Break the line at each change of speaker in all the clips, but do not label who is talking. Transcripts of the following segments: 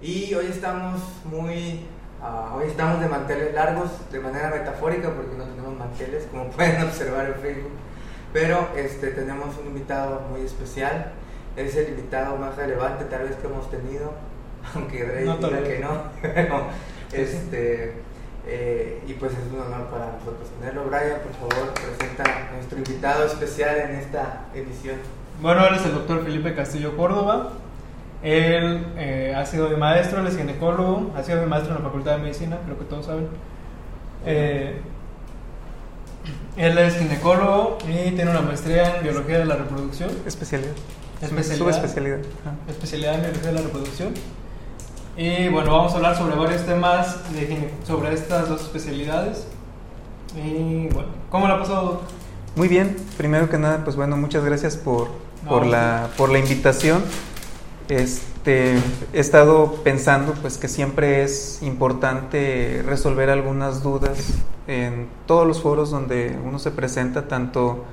Y hoy estamos muy. ah, hoy estamos de manteles largos, de manera metafórica, porque no tenemos manteles, como pueden observar en Facebook. Pero este, tenemos un invitado muy especial. Es el invitado más relevante, tal vez, que hemos tenido. Aunque Drake
No,
diga que no. Pero, este, eh, y pues es un honor para nosotros tenerlo. Brian, por favor, presenta a nuestro invitado especial en esta edición.
Bueno, él es el doctor Felipe Castillo Córdoba. Él eh, ha sido mi maestro, él es ginecólogo, ha sido mi maestro en la Facultad de Medicina, creo que todos saben. Eh, él es ginecólogo y tiene una maestría en biología de la reproducción,
Especialidad.
Especialidad.
Subespecialidad.
Especialidad en biología de la reproducción. Y bueno, vamos a hablar sobre varios temas de sobre estas dos especialidades. Y bueno, ¿cómo le ha pasado?
Muy bien, primero que nada, pues bueno, muchas gracias por, por, la, por la invitación. Este, he estado pensando pues que siempre es importante resolver algunas dudas en todos los foros donde uno se presenta, tanto,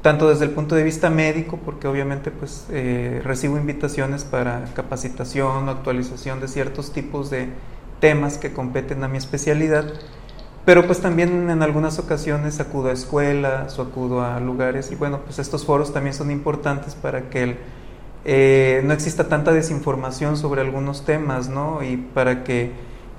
tanto desde el punto de vista médico, porque obviamente pues eh, recibo invitaciones para capacitación o actualización de ciertos tipos de temas que competen a mi especialidad, pero pues también en algunas ocasiones acudo a escuelas o acudo a lugares y bueno, pues estos foros también son importantes para que eh, no exista tanta desinformación sobre algunos temas, ¿no? Y para que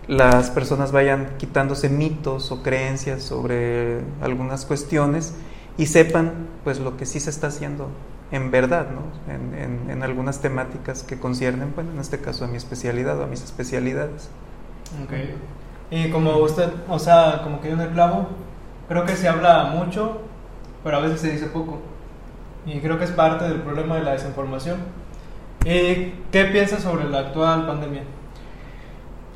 las personas vayan quitándose mitos o creencias sobre algunas cuestiones y sepan pues lo que sí se está haciendo en verdad, ¿no? En, en- en algunas temáticas que conciernen, bueno, en este caso a mi especialidad o a mis especialidades.
Ok. Y como usted, o sea, como que yo en el clavo, creo que se habla mucho, pero a veces se dice poco. Y creo que es parte del problema de la desinformación. ¿Y qué piensa sobre la actual pandemia?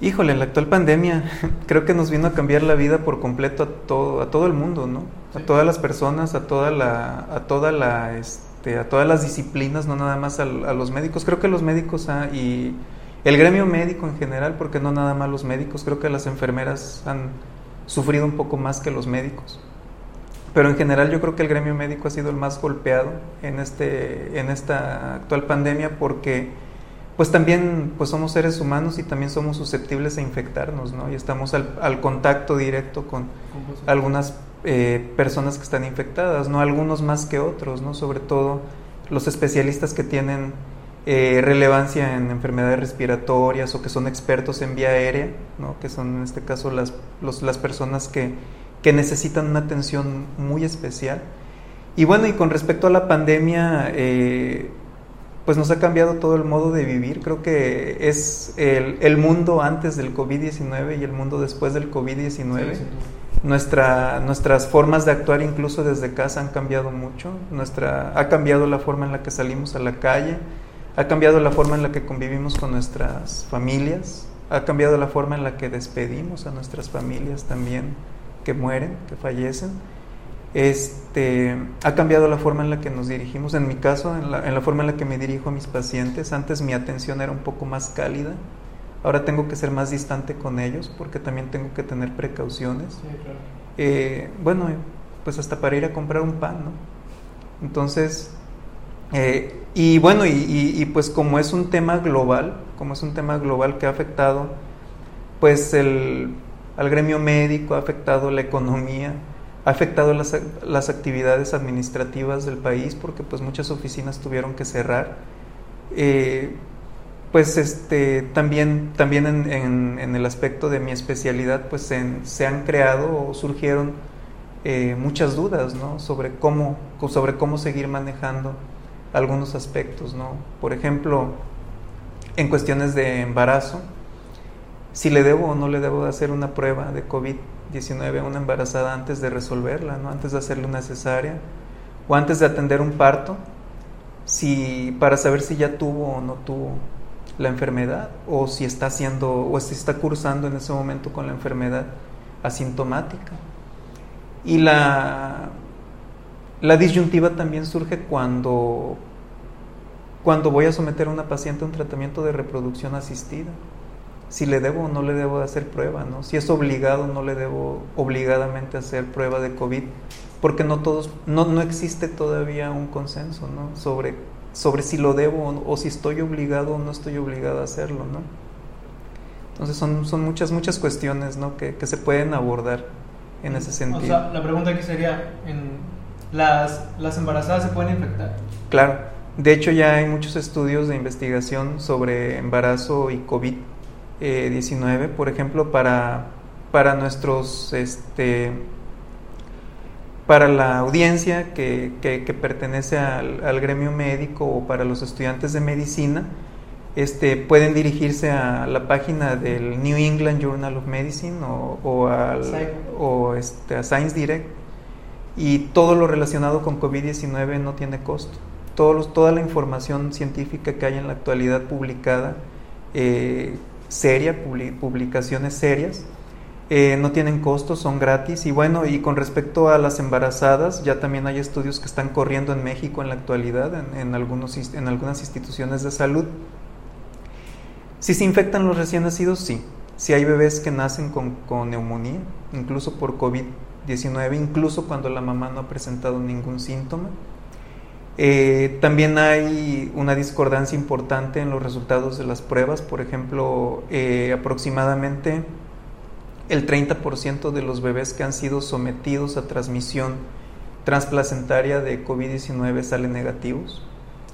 Híjole, la actual pandemia creo que nos vino a cambiar la vida por completo a todo, a todo el mundo, ¿no? A todas las personas, a toda la, a toda la, este, a todas las disciplinas, no nada más al- a, los médicos. Creo que los médicos ah, y el gremio médico en general, porque no nada más los médicos, creo que las enfermeras han sufrido un poco más que los médicos. Pero en general yo creo que el gremio médico ha sido el más golpeado en, este, en esta actual pandemia porque pues también pues somos seres humanos y también somos susceptibles a infectarnos, ¿no? Y estamos al, al contacto directo con algunas eh, personas que están infectadas, ¿no? Algunos más que otros, ¿no? Sobre todo los especialistas que tienen eh, relevancia en enfermedades respiratorias o que son expertos en vía aérea, ¿no? Que son en este caso las, los- las personas que, que necesitan una atención muy especial. Y bueno, y con respecto a la pandemia, eh, pues nos ha cambiado todo el modo de vivir. Creo que es el, el mundo antes del COVID-19 y el mundo después del COVID-19.
Sí, sin duda.
Nuestra, nuestras formas de actuar incluso desde casa han cambiado mucho. Nuestra, ha cambiado la forma en la que salimos a la calle, ha cambiado la forma en la que convivimos con nuestras familias, ha cambiado la forma en la que despedimos a nuestras familias también que mueren, que fallecen. Este, ha cambiado la forma en la que nos dirigimos. En mi caso, en la, en la forma en la que me dirijo a mis pacientes. Antes mi atención era un poco más cálida. Ahora tengo que ser más distante con ellos porque también tengo que tener precauciones.
Sí, claro.
Eh, bueno, pues hasta para ir a comprar un pan, ¿no? Entonces, eh, y bueno, y, pues como es un tema global, como es un tema global que ha afectado, pues el, al gremio médico, ha afectado la economía, ha afectado las, las actividades administrativas del país, porque pues muchas oficinas tuvieron que cerrar. Eh, pues este también también en, el aspecto de mi especialidad pues se han creado o surgieron eh, muchas dudas ¿no? sobre cómo sobre cómo seguir manejando algunos aspectos ¿no? por ejemplo en cuestiones de embarazo si le debo o no le debo de hacer una prueba de COVID-19 a una embarazada antes de resolverla ¿no? antes de hacerle una cesárea o antes de atender un parto si para saber si ya tuvo o no tuvo la enfermedad o si está haciendo o si está cursando en ese momento con la enfermedad asintomática. Y la la disyuntiva también surge cuando cuando voy a someter a una paciente a un tratamiento de reproducción asistida. Si le debo o no le debo de hacer prueba, ¿no? Si es obligado o no le debo obligadamente hacer prueba de COVID, porque no todos, no, no existe todavía un consenso, ¿no? Sobre sobre si lo debo o, o si estoy obligado o no estoy obligado a hacerlo, ¿no? Entonces son, son muchas, muchas cuestiones ¿no? que, que se pueden abordar en ese sentido.
O sea, la pregunta aquí sería, ¿en las, ¿las embarazadas se pueden infectar?
Claro, de hecho ya hay muchos estudios de investigación sobre embarazo y COVID-19, por ejemplo, para, para nuestros, este, para la audiencia que, que, que pertenece al, al gremio médico o para los estudiantes de medicina, este, pueden dirigirse a la página del New England Journal of Medicine o, o, al, o este, a Science Direct y todo lo relacionado con COVID-19 no tiene costo. Todos toda la información científica que hay en la actualidad publicada, eh, seria, publicaciones serias, eh, no tienen costo, son gratis. Y bueno, y con respecto a las embarazadas, ya también hay estudios que están corriendo en México en la actualidad, en, en algunos, en algunas instituciones de salud. Si se infectan los recién nacidos, sí. Si hay bebés que nacen con, con neumonía, incluso por COVID-19, incluso cuando la mamá no ha presentado ningún síntoma. Eh, también hay una discordancia importante en los resultados de las pruebas. Por ejemplo, eh, aproximadamente el 30% de los bebés que han sido sometidos a transmisión transplacentaria de COVID-19 salen negativos,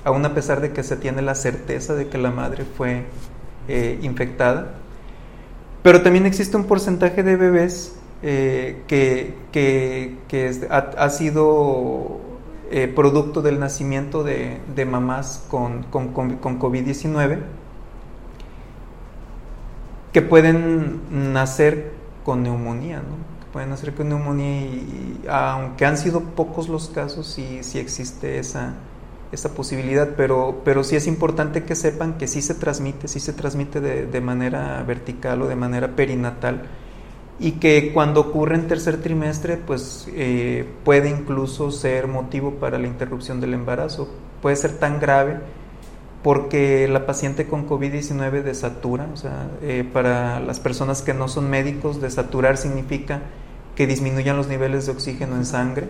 aún a pesar de que se tiene la certeza de que la madre fue eh, infectada. Pero también existe un porcentaje de bebés eh, que, ha, sido eh, producto del nacimiento de, mamás con, con, con COVID-19 que pueden nacer con neumonía, ¿no? que pueden nacer con neumonía y aunque han sido pocos los casos, sí, sí existe esa, esa posibilidad, pero, pero sí es importante que sepan que sí se transmite, sí se transmite de, de, manera vertical o de manera perinatal y que cuando ocurre en tercer trimestre, pues eh, puede incluso ser motivo para la interrupción del embarazo. Puede ser tan grave porque la paciente con COVID-19 desatura, o sea, eh, para las personas que no son médicos, desaturar significa que disminuyan los niveles de oxígeno en sangre,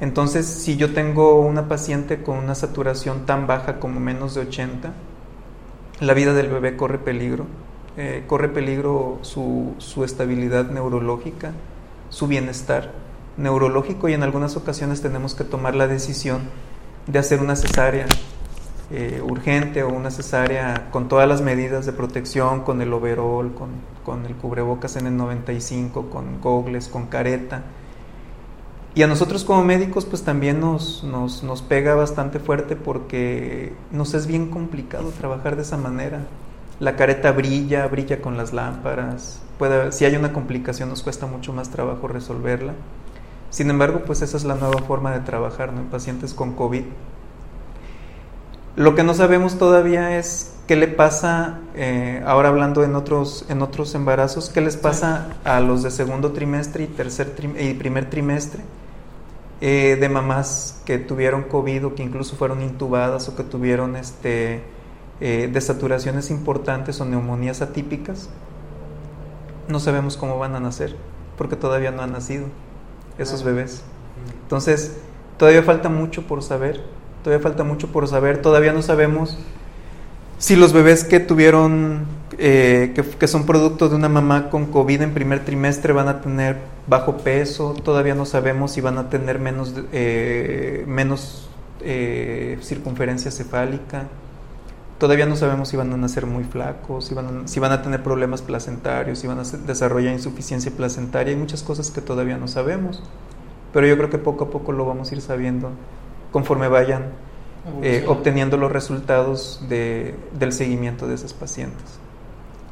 entonces, si yo tengo una paciente con una saturación tan baja como menos de 80, la vida del bebé corre peligro. Eh, corre peligro su, su, estabilidad neurológica, su bienestar neurológico y en algunas ocasiones tenemos que tomar la decisión de hacer una cesárea eh, urgente o una cesárea con todas las medidas de protección, con el overol, con, con el cubrebocas N95, con gogles, con careta y a nosotros como médicos pues también nos, nos, nos, pega bastante fuerte porque nos es bien complicado trabajar de esa manera. La careta brilla, brilla con las lámparas. Si hay una complicación nos cuesta mucho más trabajo resolverla. Sin embargo, pues esa es la nueva forma de trabajar ¿no? en pacientes con COVID. Lo que no sabemos todavía es qué le pasa, eh, ahora hablando en otros, en otros embarazos, qué les pasa a los de segundo trimestre y, tercer y primer trimestre eh, de mamás que tuvieron COVID o que incluso fueron intubadas o que tuvieron este, eh, desaturaciones importantes o neumonías atípicas, no sabemos cómo van a nacer, porque todavía no han nacido esos bebés. Entonces, todavía falta mucho por saber, todavía falta mucho por saber, todavía no sabemos si los bebés que tuvieron, eh, que, que, son producto de una mamá con COVID en primer trimestre van a tener bajo peso, todavía no sabemos si van a tener menos, eh, menos eh, circunferencia cefálica, todavía no sabemos si van a nacer muy flacos, si van a, si van a tener problemas placentarios, si van a desarrollar insuficiencia placentaria, hay muchas cosas que todavía no sabemos, pero yo creo que poco a poco lo vamos a ir sabiendo conforme vayan eh, obteniendo los resultados de, del seguimiento de esas pacientes.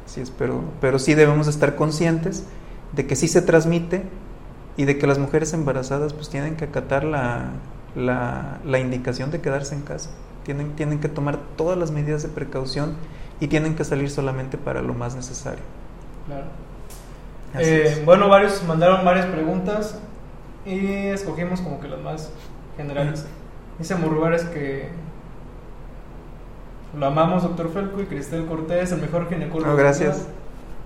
Así es, pero, pero sí debemos estar conscientes de que sí se transmite y de que las mujeres embarazadas pues tienen que acatar la, la, la indicación de quedarse en casa. Tienen, tienen que tomar todas las medidas de precaución y tienen que salir solamente para lo más necesario.
Claro. Eh, bueno, varios mandaron varias preguntas y escogimos como que las más generales. Dice Murguares que lo amamos, doctor Felco, y Cristel Cortés, el mejor ginecólogo.
No, gracias.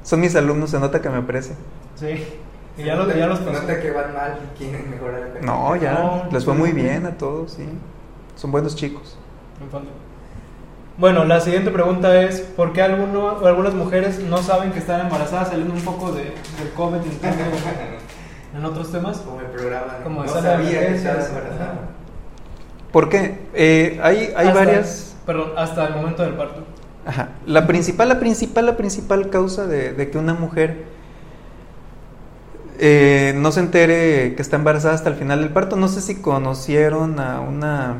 Son mis alumnos, se nota que me aprecia.
Sí. Y ya, lo, ya los
Se nota que van mal y quieren mejorar.
No, ya. No, les fue muy bien a todos, sí. Son buenos chicos.
Triunfando. Bueno, la siguiente pregunta es, ¿por qué alguno, o algunas mujeres no saben que están embarazadas saliendo un poco de, del COVID en otros temas?
Como el programa.
Como
no sabía que estaba embarazada.
¿Por qué? Eh, hay hay
Hasta-
varias...
Perdón, hasta el momento del parto.
Ajá. La principal, la principal, la principal causa de, de que una mujer eh, no se entere que está embarazada hasta el final del parto, no sé si conocieron a una,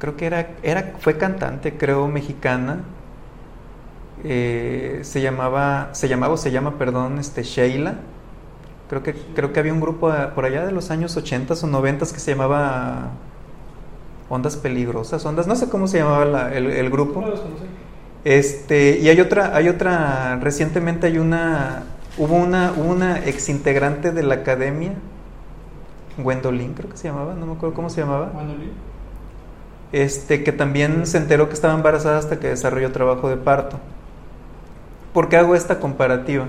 creo que era, era fue cantante, creo, mexicana, eh, se llamaba, se llamaba o se llama, perdón, este Sheila. Creo que, creo que había un grupo ah, por allá de los años 80 o 90 que se llamaba Ondas Peligrosas, Ondas, no sé cómo se llamaba la- el, el grupo. Este, y hay otra, hay otra, recientemente hay una, hubo una, una exintegrante de la academia, Gwendolyn creo que se llamaba, no me acuerdo cómo se llamaba,
Lee.
Este, que también se enteró que estaba embarazada hasta que desarrolló trabajo de parto. ¿Por qué hago esta comparativa?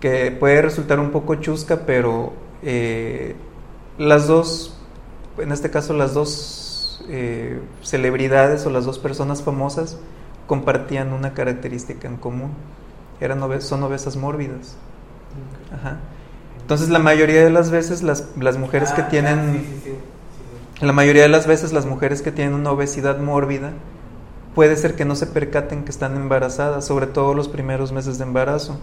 Que puede resultar un poco chusca, pero eh, las dos, en este caso las dos eh, celebridades o las dos personas famosas compartían una característica en común. Eran obe- son obesas mórbidas. Ajá. Entonces la mayoría de las veces las, las mujeres que
Ah,
tienen...
sí, sí, sí, sí, sí.
La mayoría de las veces las mujeres que tienen una obesidad mórbida puede ser que no se percaten que están embarazadas, sobre todo los primeros meses de embarazo.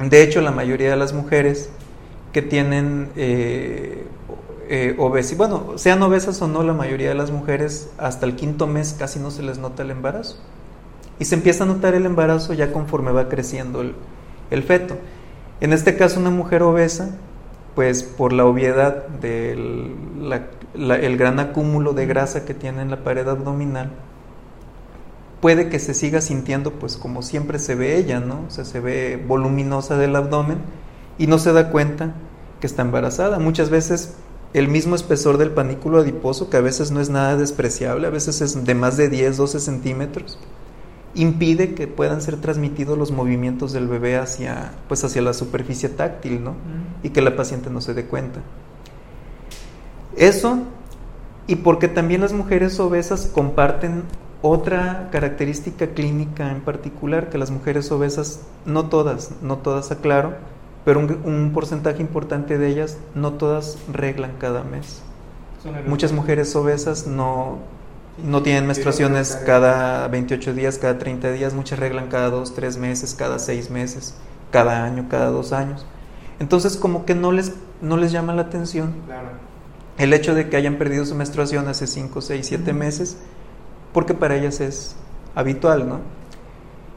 De hecho, la mayoría de las mujeres que tienen eh, eh, obesidad, bueno, sean obesas o no, la mayoría de las mujeres hasta el quinto mes casi no se les nota el embarazo. Y se empieza a notar el embarazo ya conforme va creciendo el, el feto. En este caso, una mujer obesa, pues por la obviedad del la- la- el gran acúmulo de grasa que tiene en la pared abdominal, puede que se siga sintiendo pues como siempre se ve ella, ¿no? O sea, se ve voluminosa del abdomen y no se da cuenta que está embarazada. Muchas veces el mismo espesor del panículo adiposo, que a veces no es nada despreciable, a veces es de más de 10, 12 centímetros, impide que puedan ser transmitidos los movimientos del bebé hacia, pues hacia la superficie táctil, ¿no? Y que la paciente no se dé cuenta. Eso, y porque también las mujeres obesas comparten otra característica clínica en particular, que las mujeres obesas, no todas, no todas aclaro, pero un, un porcentaje importante de ellas, no todas reglan cada mes. Muchas mujeres obesas no, no tienen menstruaciones cada 28 días, cada 30 días, muchas reglan cada 2, 3 meses, cada 6 meses, cada año, cada 2 años. Entonces como que no les, no les llama la atención
Claro.
El hecho de que hayan perdido su menstruación hace 5, 6, 7
Ujú.
meses, porque para ellas es habitual, ¿no?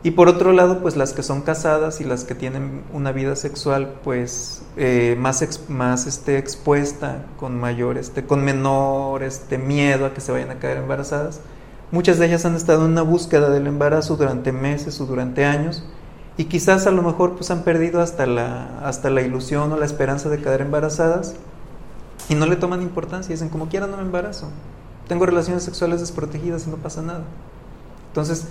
Y por otro lado, pues las que son casadas y las que tienen una vida sexual, pues eh, más, ex- más este, expuesta, con mayor, este, con menor este, miedo a que se vayan a caer embarazadas, muchas de ellas han estado en una búsqueda del embarazo durante meses o durante años y quizás a lo mejor pues han perdido hasta la, hasta la ilusión o la esperanza de quedar embarazadas y no le toman importancia, dicen como quiera no me embarazo, tengo relaciones sexuales desprotegidas y no pasa nada. Entonces,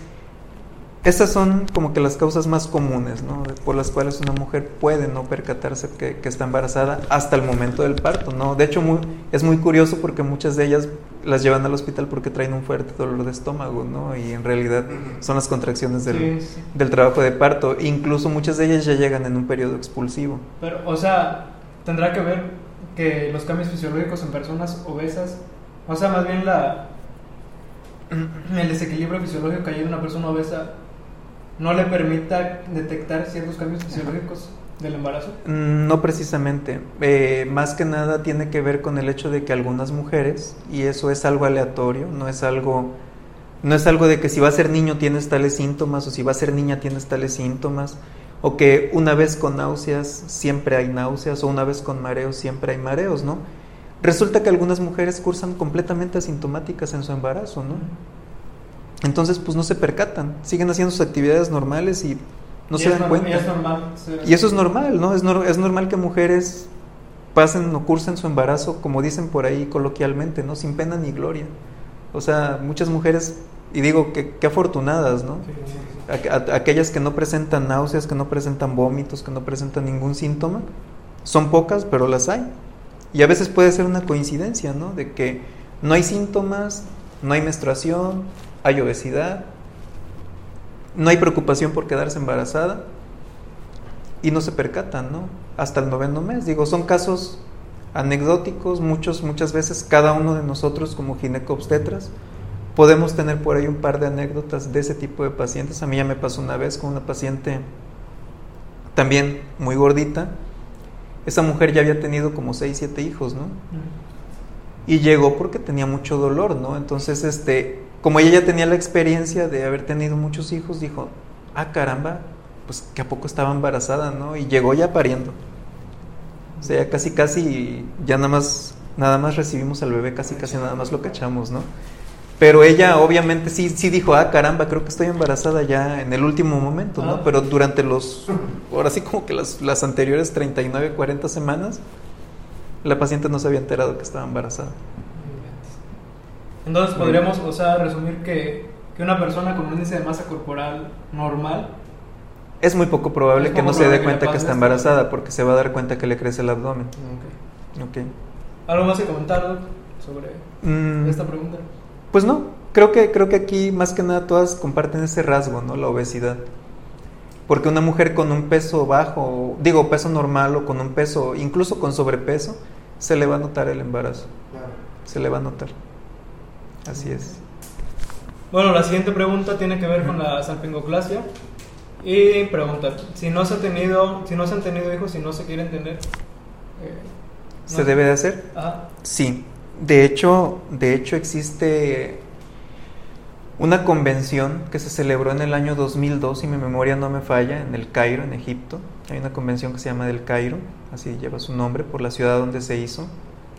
estas son como que las causas más comunes, ¿no? Por las cuales una mujer puede no percatarse que, que está embarazada hasta el momento del parto, ¿no? De hecho, muy- es muy curioso porque muchas de ellas las llevan al hospital porque traen un fuerte dolor de estómago, ¿no? Y en realidad son las contracciones del,
Sí, sí.
del trabajo de parto. Incluso muchas de ellas ya llegan en un periodo expulsivo.
Pero, o sea, tendrá que ver que los cambios fisiológicos en personas obesas, o sea, más bien la el desequilibrio fisiológico que hay en una persona obesa no le permita detectar ciertos cambios fisiológicos del embarazo.
Mm, No precisamente. Eh, más que nada tiene que ver con el hecho de que algunas mujeres, y eso es algo aleatorio, no es algo, no es algo de que si va a ser niño tienes tales síntomas o si va a ser niña tienes tales síntomas, o que una vez con náuseas siempre hay náuseas o una vez con mareos siempre hay mareos, ¿no? Resulta que algunas mujeres cursan completamente asintomáticas en su embarazo, ¿no? Entonces, pues no se percatan, siguen haciendo sus actividades normales y no
Y
se dan cuenta.
Y es normal. ser-
Y eso es normal, ¿no? Es, nor- es normal que mujeres pasen o cursen su embarazo, como dicen por ahí coloquialmente, ¿no? Sin pena ni gloria. O sea, muchas mujeres, y digo que, que afortunadas, ¿no?
Sí,
a- aquellas que no presentan náuseas, que no presentan vómitos, que no presentan ningún síntoma, son pocas, pero las hay. Y a veces puede ser una coincidencia, ¿no? De que No hay síntomas, no hay menstruación, hay obesidad, no hay preocupación por quedarse embarazada y no se percatan, ¿no? Hasta el noveno mes. Digo, son casos anecdóticos, muchos, muchas veces cada uno de nosotros como ginecobstetras podemos tener por ahí un par de anécdotas de ese tipo de pacientes. A mí ya me pasó una vez con una paciente también muy gordita. Esa mujer ya había tenido como 6, 7 hijos, ¿no? Y llegó porque tenía mucho dolor, ¿no? Entonces, este, como ella ya tenía la experiencia de haber tenido muchos hijos, dijo, ah, caramba, pues que a poco estaba embarazada, ¿no? Y llegó ya pariendo. O sea, casi, casi, ya nada más, nada más recibimos al bebé, casi, casi nada más lo cachamos, ¿no? Pero ella obviamente sí, sí dijo, ah, caramba, creo que estoy embarazada ya en el último momento, ¿no?
Ah.
Pero durante los, ahora sí como que las, las anteriores 39, 40 semanas, la paciente no se había enterado que estaba embarazada.
Entonces podríamos, o sea, resumir que, que una persona con un índice de masa corporal normal,
Es muy poco probable que no se dé
que
cuenta que está embarazada porque se va a dar cuenta que le crece el abdomen. Ok.
¿algo más que comentar sobre
Mm,
esta pregunta?
Pues no, creo que, creo que aquí más que nada todas comparten ese rasgo, ¿no? La obesidad. Porque una mujer con un peso bajo, digo peso normal o con un peso, incluso con sobrepeso, se le va a notar el embarazo,
Claro.
se le va a notar. Así es.
Bueno, la siguiente pregunta tiene que ver con la salpingoclasia. Y pregunta, si no se ha tenido, si no se han tenido hijos y no se quieren tener, eh,
¿Se debe de hacer?
Ajá.
Sí, de hecho, de hecho existe una convención que se celebró en el año 2002, si mi memoria no me falla, en el Cairo, en Egipto. Hay una convención que se llama del Cairo, así lleva su nombre por la ciudad donde se hizo,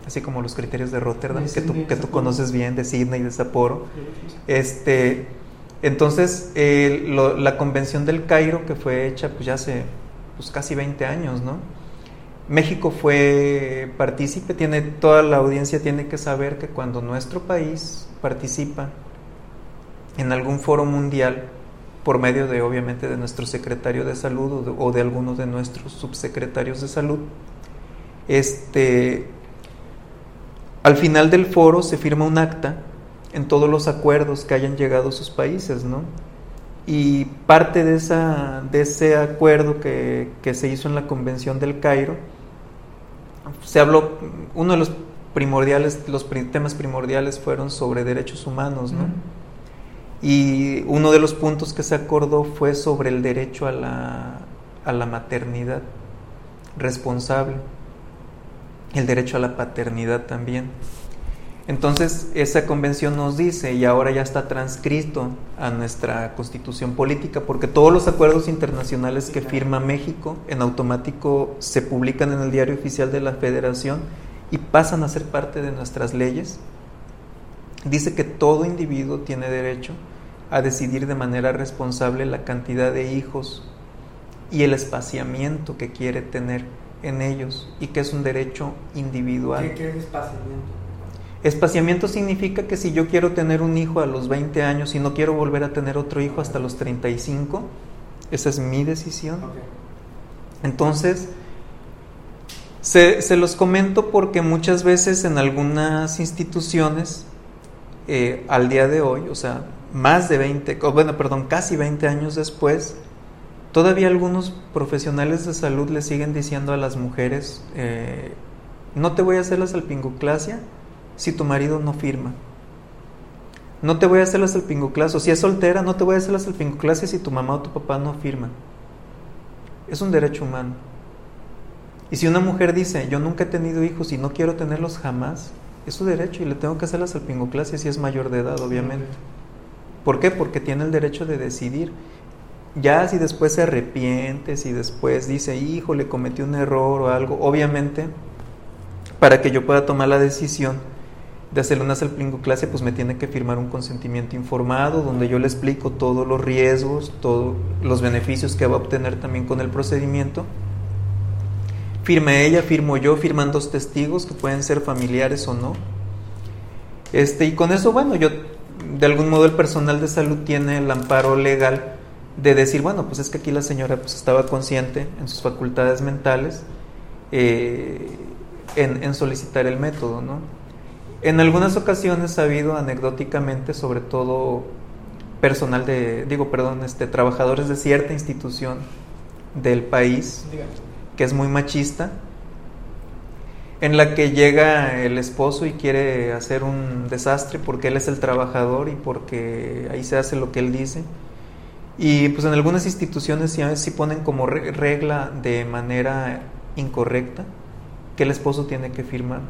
así como los criterios de Rotterdam,
De
que tú, que tú conoces bien, de Sydney y de Sapporo. Este, entonces, eh, lo- la convención del Cairo, que fue hecha pues, ya hace pues, casi 20 años, ¿no? México fue partícipe, tiene, toda la audiencia tiene que saber que cuando nuestro país participa en algún foro mundial, por medio de obviamente de nuestro secretario de salud o de, o de algunos de nuestros subsecretarios de salud, este, al final del foro se firma un acta en todos los acuerdos que hayan llegado sus países, ¿no? Y parte de, esa, de ese acuerdo que, que se hizo en la Convención del Cairo, se habló, uno de los primordiales, los temas primordiales fueron sobre derechos humanos, ¿no? Y uno de los puntos que se acordó fue sobre el derecho a la, a la maternidad responsable, el derecho a la paternidad también. Entonces, esa convención nos dice, y ahora ya está transcrito a nuestra constitución política, porque todos los acuerdos internacionales que firma México en automático se publican en el diario oficial de la federación y pasan a ser parte de nuestras leyes, dice que todo individuo tiene derecho a decidir de manera responsable la cantidad de hijos y el espaciamiento que quiere tener en ellos y que es un derecho individual.
¿Qué, qué es espaciamiento?
Espaciamiento significa que si yo quiero tener un hijo a los 20 años y no quiero volver a tener otro hijo hasta los 35, esa es mi decisión. Entonces, se, se los comento porque muchas veces en algunas instituciones, eh, al día de hoy, o sea, más de 20, o bueno, perdón, casi 20 años después, todavía algunos profesionales de salud le siguen diciendo a las mujeres, eh, no te voy a hacer la salpingoclasia si tu marido no firma. No te voy a hacer la salpingoclasia, o si es soltera, no te voy a hacer la salpingoclasia si tu mamá o tu papá no firman. Es un derecho humano. Y si una mujer dice, yo nunca he tenido hijos y no quiero tenerlos jamás, es su derecho y le tengo que hacer la salpingoclasia si es mayor de edad, obviamente. ¿Por qué? Porque tiene el derecho de decidir. Ya si después se arrepiente, si después dice, hijo, le cometí un error o algo, obviamente, para que yo pueda tomar la decisión de hacerle una salpingoclasia, pues me tiene que firmar un consentimiento informado donde yo le explico todos los riesgos, todos los beneficios que va a obtener también con el procedimiento. Firme ella, firmo yo, firman dos testigos que pueden ser familiares o no. Este, y con eso, bueno, yo, de algún modo el personal de salud tiene el amparo legal de decir, bueno, pues es que aquí la señora pues estaba consciente en sus facultades mentales eh, en, en solicitar el método, ¿no? En algunas ocasiones ha habido anecdóticamente, sobre todo personal de, digo, perdón, este, trabajadores de cierta institución del país, que es muy machista, en la que llega el esposo y quiere hacer un desastre porque él es el trabajador y porque ahí se hace lo que él dice. Y pues en algunas instituciones sí, sí ponen como re- regla de manera incorrecta que el esposo tiene que firmar.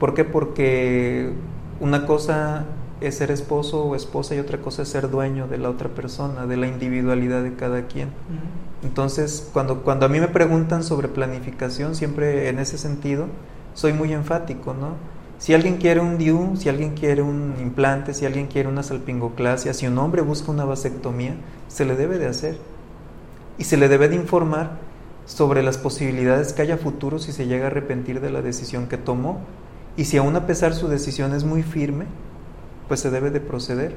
¿Por qué? Porque una cosa es ser esposo o esposa y otra cosa es ser dueño de la otra persona, de la individualidad de cada quien. Entonces, cuando, cuando a mí me preguntan sobre planificación, siempre en ese sentido, soy muy enfático, ¿no? Si alguien quiere un DIU, si alguien quiere un implante, si alguien quiere una salpingoclasia, si un hombre busca una vasectomía, se le debe de hacer. Y se le debe de informar sobre las posibilidades que haya futuro si se llega a arrepentir de la decisión que tomó. Y si aún a pesar su decisión es muy firme, pues se debe de proceder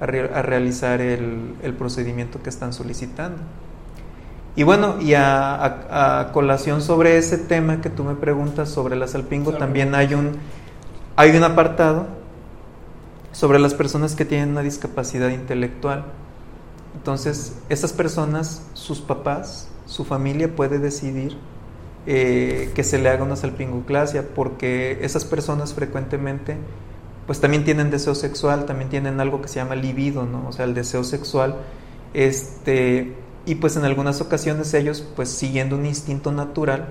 a, re- a realizar el, el procedimiento que están solicitando. Y bueno, y a, a- a colación sobre ese tema que tú me preguntas sobre la salpingo,
Salpingo.
también hay un, hay un apartado sobre las personas que tienen una discapacidad intelectual. Entonces, esas personas, sus papás, su familia puede decidir eh, que se le haga una salpingoclasia, porque esas personas frecuentemente pues también tienen deseo sexual, también tienen algo que se llama libido, ¿no? O sea, el deseo sexual, este, y pues en algunas ocasiones ellos, pues siguiendo un instinto natural,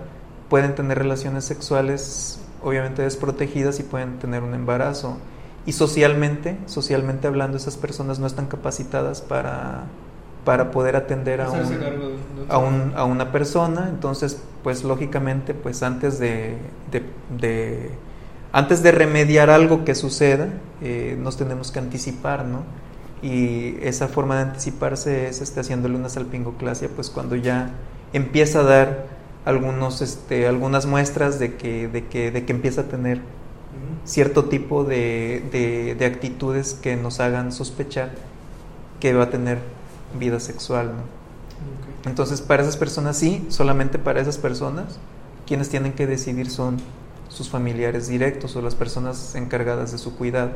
pueden tener relaciones sexuales obviamente desprotegidas y pueden tener un embarazo. Y socialmente, socialmente hablando, esas personas no están capacitadas para, para poder atender a un, a, un- a una persona, entonces pues lógicamente pues antes de, de- de- antes de remediar algo que suceda eh, nos tenemos que anticipar, ¿no? Y esa forma de anticiparse es este, haciéndole una salpingoclasia pues cuando ya empieza a dar algunos, este, algunas muestras de que, de, que, de que empieza a tener cierto tipo de, de- de actitudes que nos hagan sospechar que va a tener vida sexual. Entonces, para esas personas sí, solamente para esas personas, quienes tienen que decidir son sus familiares directos o las personas encargadas de su cuidado.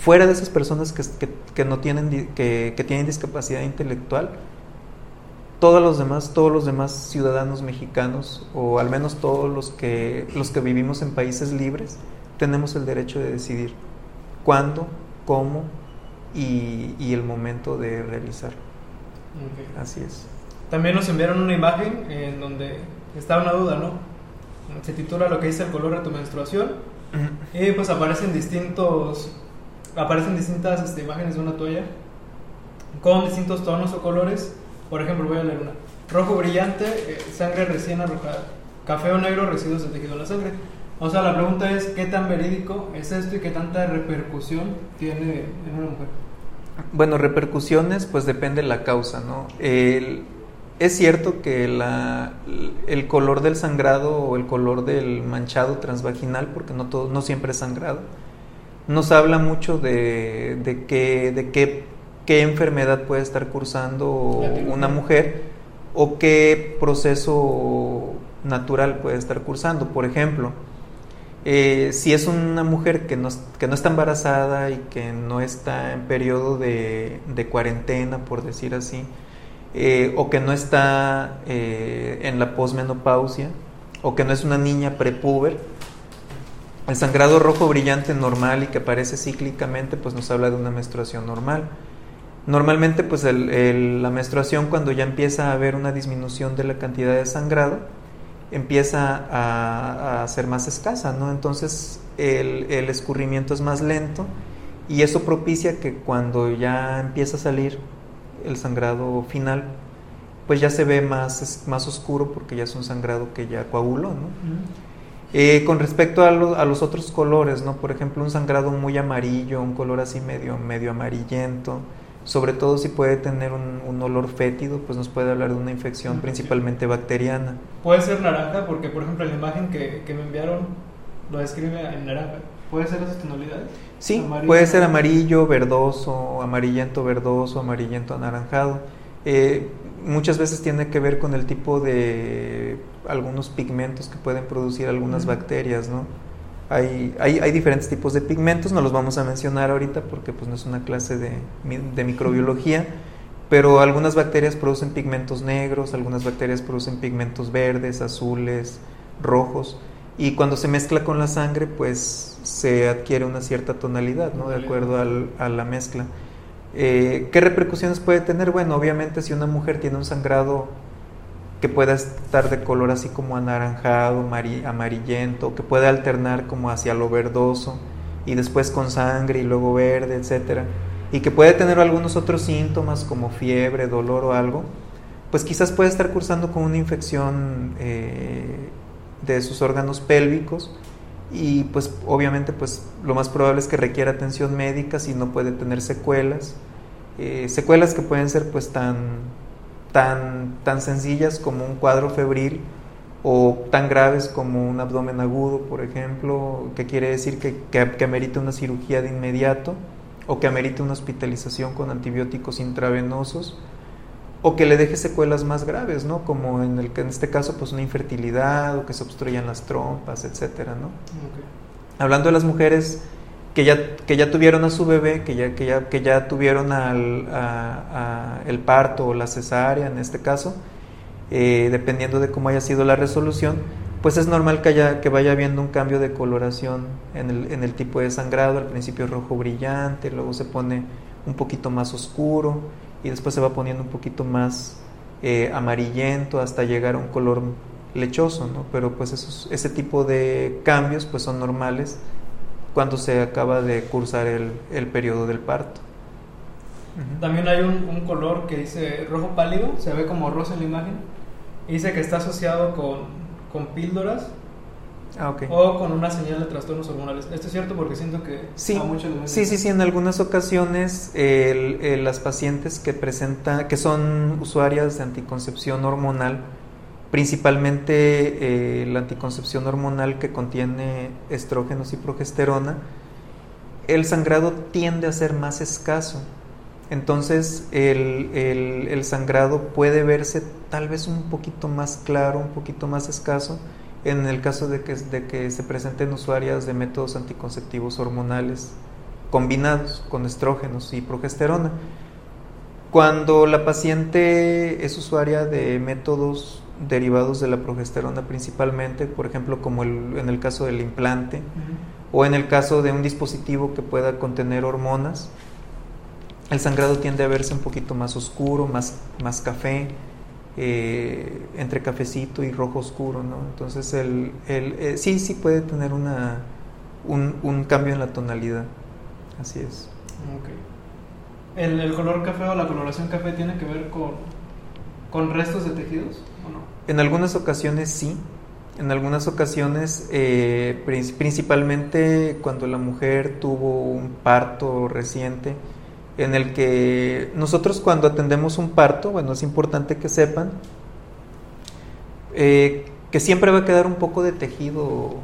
Fuera de esas personas que, que- que no tienen, que, que tienen discapacidad intelectual, todos los demás, todos los demás ciudadanos mexicanos, o al menos todos los que, los que vivimos en países libres, tenemos el derecho de decidir cuándo, cómo y, y el momento de realizar.
Ok.
Así es.
También nos enviaron una imagen en donde está una duda, ¿no? Se titula lo que dice el color de tu menstruación y pues aparecen distintos, aparecen distintas este, imágenes de una toalla con distintos tonos o colores. Por ejemplo, voy a leer una. Rojo brillante, eh, sangre recién arrojada. Café o negro, residuos de tejido en la sangre. O sea, la pregunta es, ¿qué tan verídico es esto y qué tanta repercusión tiene en una mujer?
Bueno, repercusiones, pues depende de la causa, ¿no? El- es cierto que el color del sangrado o el color del manchado transvaginal, porque no, todo, no siempre es sangrado, nos habla mucho de, qué, qué, enfermedad puede estar cursando una mujer o qué proceso natural puede estar cursando. Por ejemplo, eh, si es una mujer que no, que no está embarazada y que no está en periodo de, cuarentena, por decir así, eh, o que no está eh, en la posmenopausia, o que no es una niña prepuber, el sangrado rojo brillante normal y que aparece cíclicamente, pues nos habla de una menstruación normal. Normalmente, pues la menstruación cuando ya empieza a haber una disminución de la cantidad de sangrado, empieza a, a ser más escasa, ¿no? Entonces el, el escurrimiento es más lento y eso propicia que cuando ya empieza a salir el sangrado final, pues ya se ve más, más oscuro porque ya es un sangrado que ya coaguló, ¿no? Eh, con respecto a, lo- a los otros colores, ¿no? Por ejemplo, un sangrado muy amarillo, un color así medio, medio amarillento, sobre todo si puede tener un, un olor fétido, pues nos puede hablar de una infección
Infección.
principalmente bacteriana.
Puede ser naranja porque, por ejemplo, en la imagen que, que me enviaron lo describe en naranja. ¿Puede ser esas tonalidades?
Sí,
Amarillo,
puede ser amarillo, verdoso, amarillento, verdoso, amarillento, anaranjado. Eh, muchas veces tiene que ver con el tipo de algunos pigmentos que pueden producir algunas
Ujú.
bacterias, ¿no? Hay, hay, hay, diferentes tipos de pigmentos, no los vamos a mencionar ahorita porque pues, no es una clase de, microbiología, pero algunas bacterias producen pigmentos negros, algunas bacterias producen pigmentos verdes, azules, rojos, y cuando se mezcla con la sangre, pues se adquiere una cierta tonalidad, ¿no? De acuerdo al, a la mezcla. Eh, ¿Qué repercusiones puede tener? Bueno, obviamente si una mujer tiene un sangrado que pueda estar de color así como anaranjado, amarillento, que puede alternar como hacia lo verdoso y después con sangre y luego verde, etcétera, y que puede tener algunos otros síntomas como fiebre, dolor o algo, pues quizás puede estar cursando con una infección eh, de sus órganos pélvicos y pues obviamente pues lo más probable es que requiera atención médica si no puede tener secuelas, eh, secuelas que pueden ser pues tan tan, tan sencillas como un cuadro febril o tan graves como un abdomen agudo, por ejemplo, que quiere decir que, que, amerita una cirugía de inmediato o que amerite una hospitalización con antibióticos intravenosos o que le deje secuelas más graves, ¿no? Como en, el, en este caso, pues una infertilidad o que se obstruyan las trompas, etcétera, ¿no? Hablando de las mujeres que ya, que ya tuvieron a su bebé, que ya, que ya, que ya tuvieron al, el parto o la cesárea en este caso, eh, dependiendo de cómo haya sido la resolución, pues es normal que, haya, que vaya habiendo un cambio de coloración en el, en el tipo de sangrado, al principio rojo brillante, luego se pone un poquito más oscuro y después se va poniendo un poquito más eh, amarillento hasta llegar a un color lechoso, ¿no? Pero pues esos, ese tipo de cambios pues son normales cuando se acaba de cursar el, el periodo del parto.
También hay un, un, color que dice rojo pálido, se ve como rosa en la imagen, y dice que está asociado con, con píldoras
ah, okay.
o con una señal de trastornos hormonales. Esto es cierto porque siento que
sí, sí, sí, sí, en algunas ocasiones el, el, las pacientes que presentan, que son usuarias de anticoncepción hormonal, principalmente eh, la anticoncepción hormonal que contiene estrógenos y progesterona, el sangrado tiende a ser más escaso. Entonces el, el, sangrado puede verse tal vez un poquito más claro, un poquito más escaso, en el caso de que, de que se presenten usuarias de métodos anticonceptivos hormonales combinados con estrógenos y progesterona. Cuando la paciente es usuaria de métodos derivados de la progesterona principalmente, por ejemplo, como el, en el caso del implante, o en el caso de un dispositivo que pueda contener hormonas, el sangrado tiende a verse un poquito más oscuro, más, más café, eh, entre cafecito y rojo oscuro, ¿no? Entonces, el, el eh, sí, sí puede tener una, un, un, cambio en la tonalidad, así es.
Okay. ¿El, ¿El color café o la coloración café tiene que ver con, con restos de tejidos?
En algunas ocasiones sí, en algunas ocasiones, eh, principalmente cuando la mujer tuvo un parto reciente, en el que nosotros cuando atendemos un parto, bueno, es importante que sepan eh, que siempre va a quedar un poco de tejido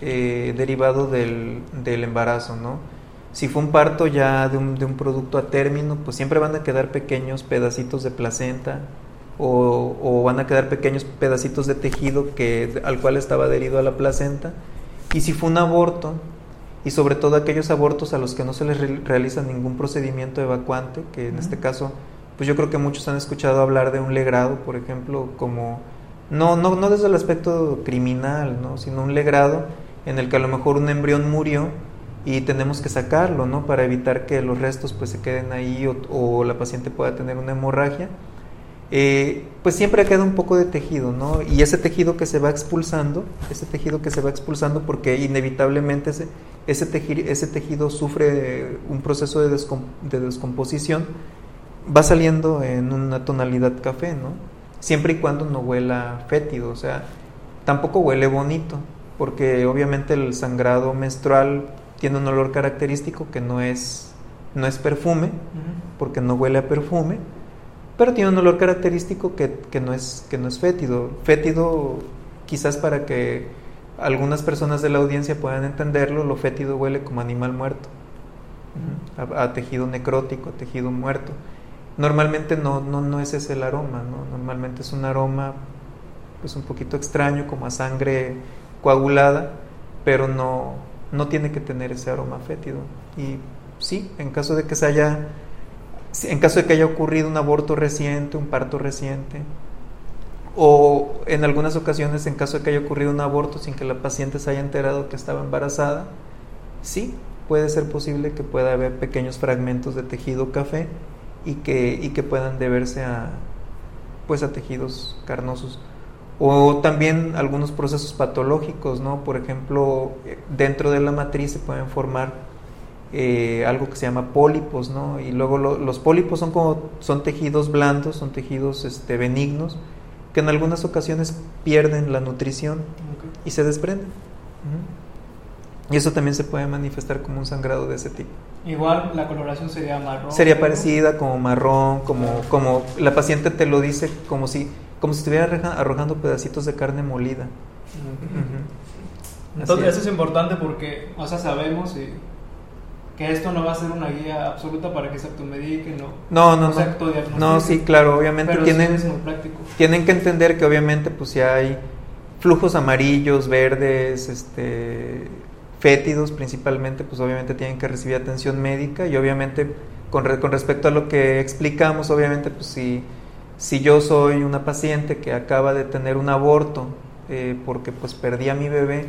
eh, derivado del, del, embarazo, ¿no? Si fue un parto ya de un, de un producto a término, pues siempre van a quedar pequeños pedacitos de placenta, o, van a quedar pequeños pedacitos de tejido que, al cual estaba adherido a la placenta. Y si fue un aborto, y sobre todo aquellos abortos a los que no se les realiza ningún procedimiento evacuante, que en este caso, pues yo creo que muchos han escuchado hablar de un legrado, por ejemplo, como, no, no, no desde el aspecto criminal, ¿no? sino un legrado en el que a lo mejor un embrión murió y tenemos que sacarlo, ¿no? Para evitar que los restos pues se queden ahí o, o la paciente pueda tener una hemorragia eh, pues siempre queda un poco de tejido, ¿no? Y ese tejido que se va expulsando, ese tejido que se va expulsando porque inevitablemente ese, ese, tejido, ese tejido sufre un proceso de, de, descomposición, va saliendo en una tonalidad café, ¿no? Siempre y cuando no huela fétido, o sea, tampoco huele bonito, porque obviamente el sangrado menstrual tiene un olor característico que no es, no es perfume, porque no huele a perfume pero tiene un olor característico que, que, no, es, que no es fétido. Fétido quizás para que algunas personas de la audiencia puedan entenderlo, lo fétido huele como animal muerto, a, tejido necrótico, a tejido muerto. Normalmente no, no, no es ese el aroma, ¿no? normalmente es un aroma pues un poquito extraño, como a sangre coagulada, pero no, no tiene que tener ese aroma fétido. Y sí, en caso de que se haya, en caso de que haya ocurrido un aborto reciente, un parto reciente, o en algunas ocasiones en caso de que haya ocurrido un aborto sin que la paciente se haya enterado que estaba embarazada, sí, puede ser posible que pueda haber pequeños fragmentos de tejido café y que, y que puedan deberse a, pues, a tejidos carnosos. O también algunos procesos patológicos, ¿no? Por ejemplo, dentro de la matriz se pueden formar eh, algo que se llama pólipos, ¿no? Y luego los pólipos son como son tejidos blandos, son tejidos este, benignos, que en algunas ocasiones pierden la nutrición y se desprenden. Y eso también se puede manifestar como un sangrado de ese tipo.
Igual la coloración sería marrón.
Sería parecida como marrón, como, como la paciente te lo dice como si, como si estuviera arrojando pedacitos de carne molida.
Entonces eso es importante porque, o sea, sabemos que esto no va a ser una guía absoluta para que se automedique, no.
No, no, no. No, sí, claro, obviamente tienen, tienen que entender que obviamente pues si hay flujos amarillos, verdes, este fétidos principalmente, pues obviamente tienen que recibir atención médica y obviamente con, con respecto a lo que explicamos, obviamente pues si, si yo soy una paciente que acaba de tener un aborto eh, porque pues perdí a mi bebé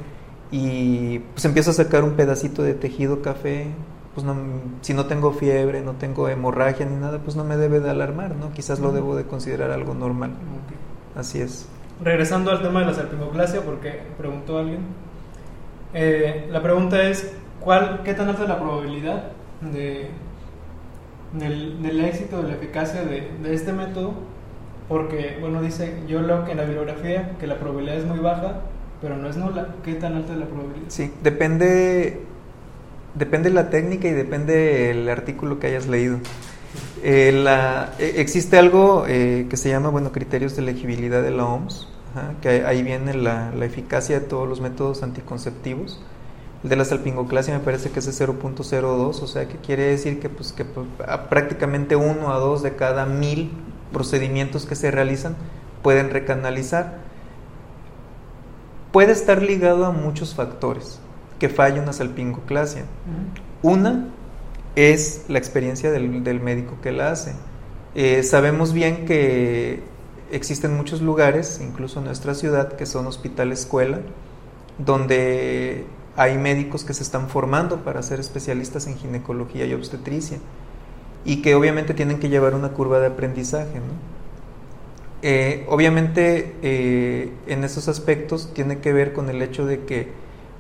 y pues empiezo a sacar un pedacito de tejido café, pues no, si no tengo fiebre, no tengo hemorragia ni nada, pues no me debe de alarmar, ¿no? Quizás lo debo de considerar algo normal. Así es.
Regresando al tema de la salpingoclasia, porque preguntó alguien, eh, la pregunta es, ¿cuál, ¿qué tan alta es la probabilidad de, del, éxito, de la eficacia de, este método? Porque, bueno, dice, yo leo que en la bibliografía que la probabilidad es muy baja, pero no es nula. ¿Qué tan alta es la probabilidad?
Sí, depende, depende la técnica y depende el artículo que hayas leído. Eh, la, eh, existe algo que se llama, bueno, criterios de elegibilidad de la OMS, que ahí viene la, eficacia de todos los métodos anticonceptivos. El de la salpingoclasia me parece que es de 0.02, o sea que quiere decir que, pues, que pues, prácticamente uno a dos de cada mil procedimientos que se realizan pueden recanalizar. Puede estar ligado a muchos factores que falle una salpingoclasia. Una es la experiencia del, médico que la hace. Eh, sabemos bien que existen muchos lugares, incluso en nuestra ciudad, que son hospitales escuela, donde hay médicos que se están formando para ser especialistas en ginecología y obstetricia y que obviamente tienen que llevar una curva de aprendizaje. Eh, obviamente eh, en esos aspectos tiene que ver con el hecho de que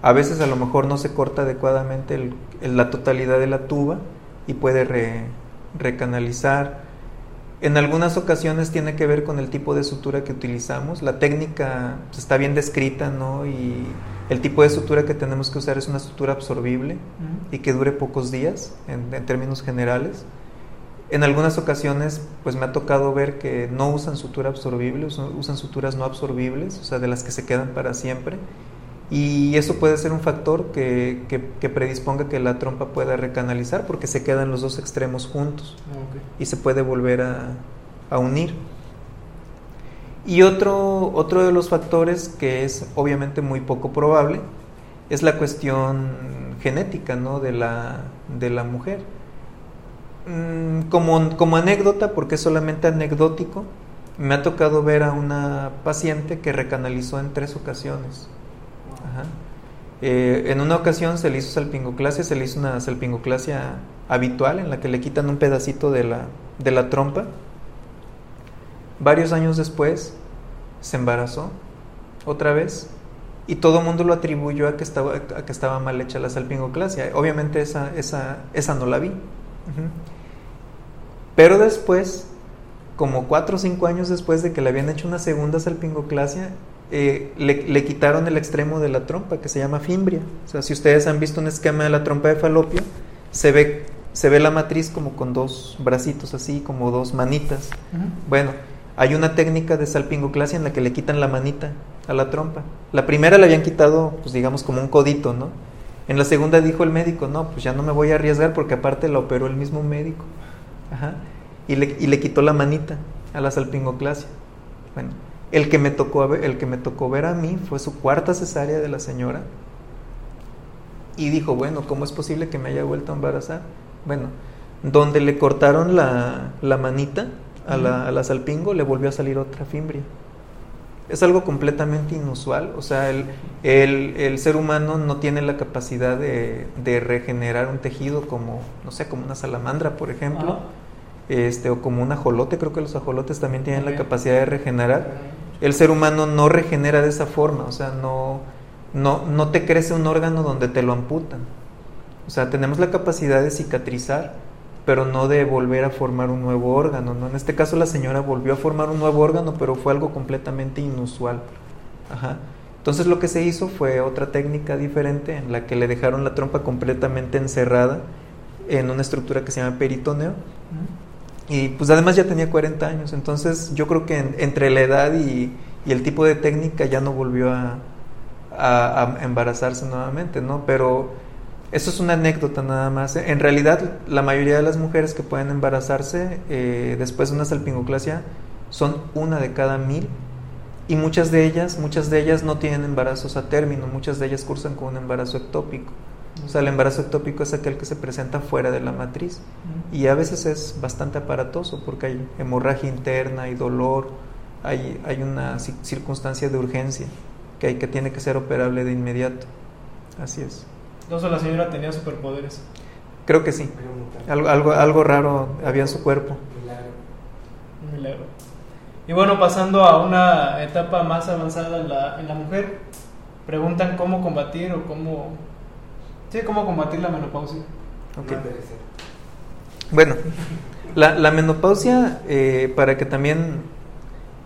a veces a lo mejor no se corta adecuadamente la totalidad de la tuba y puede recanalizar en algunas ocasiones tiene que ver con el tipo de sutura que utilizamos. La técnica pues, está bien descrita, ¿no? Y el tipo de sutura que tenemos que usar es una sutura absorbible y que dure pocos días, en, términos generales. En algunas ocasiones, pues me ha tocado ver que no usan sutura absorbible, usan suturas no absorbibles, o sea, de las que se quedan para siempre. Y eso puede ser un factor que, que, predisponga que la trompa pueda recanalizar porque se quedan los dos extremos juntos y se puede volver a, a, unir. Y otro, otro de los factores que es obviamente muy poco probable es la cuestión genética ¿no? de, la, de la mujer. Mm, como, como anécdota, porque es solamente anecdótico, me ha tocado ver a una paciente que recanalizó en tres ocasiones eh, en una ocasión se le hizo salpingoclasia, se le hizo una salpingoclasia habitual en la que le quitan un pedacito de la, de la trompa. Varios años después se embarazó otra vez y todo el mundo lo atribuyó a que estaba, mal hecha la salpingoclasia. Obviamente esa, esa, esa no la vi. Pero después, como cuatro o cinco años después de que le habían hecho una segunda salpingoclasia, eh, le, quitaron el extremo de la trompa que se llama fimbria. O sea, si ustedes han visto un esquema de la trompa de falopio, se ve, se ve la matriz como con dos bracitos así, como dos manitas. Bueno, hay una técnica de salpingoclasia en la que le quitan la manita a la trompa. La primera le habían quitado, pues digamos, como un codito, ¿no? En la segunda dijo el médico, no, pues ya no me voy a arriesgar porque aparte la operó el mismo médico. Ajá. Y le, y le quitó la manita a la salpingoclasia. Bueno, el que, me tocó, el que me tocó ver a mí fue su cuarta cesárea de la señora. y dijo, bueno, ¿cómo es posible que me haya vuelto a embarazar? Bueno, donde le cortaron la, la manita a la, a la salpingo, le volvió a salir otra fimbria. Es algo completamente inusual, o sea, el, el, el ser humano no tiene la capacidad de, de regenerar un tejido como, no sé, como una salamandra, por ejemplo,
Ajá.
este, o como un ajolote, creo que los ajolotes también tienen la capacidad de regenerar. El ser humano no regenera de esa forma, o sea, no, no, no te crece un órgano donde te lo amputan. O sea, tenemos la capacidad de cicatrizar, pero no de volver a formar un nuevo órgano. ¿no? En este caso la señora volvió a formar un nuevo órgano, pero fue algo completamente inusual. Ajá. Entonces lo que se hizo fue otra técnica diferente en la que le dejaron la trompa completamente encerrada en una estructura que se llama peritoneo. Y pues además ya tenía 40 años, entonces yo creo que en- entre la edad y, el tipo de técnica ya no volvió a, a- a embarazarse nuevamente, ¿no? Pero eso es una anécdota nada más. En realidad la mayoría de las mujeres que pueden embarazarse eh, después de una salpingoclasia son una de cada mil y muchas de ellas, muchas de ellas no tienen embarazos a término, muchas de ellas cursan con un embarazo ectópico. O sea, el embarazo ectópico es aquel que se presenta fuera de la matriz y a veces es bastante aparatoso porque hay hemorragia interna, hay dolor, hay, hay una ci- circunstancia de urgencia que, hay, que tiene que ser operable de inmediato. Así es.
Entonces la señora tenía superpoderes.
Creo que sí. Algo, algo, algo raro había en su cuerpo.
Milagro.
Milagro. Y bueno, pasando a una etapa más avanzada en la, en la mujer, preguntan cómo combatir o cómo... Sí, cómo combatir la menopausia.
Ok.
No envejecer.
Bueno, la, la menopausia, eh, para que también,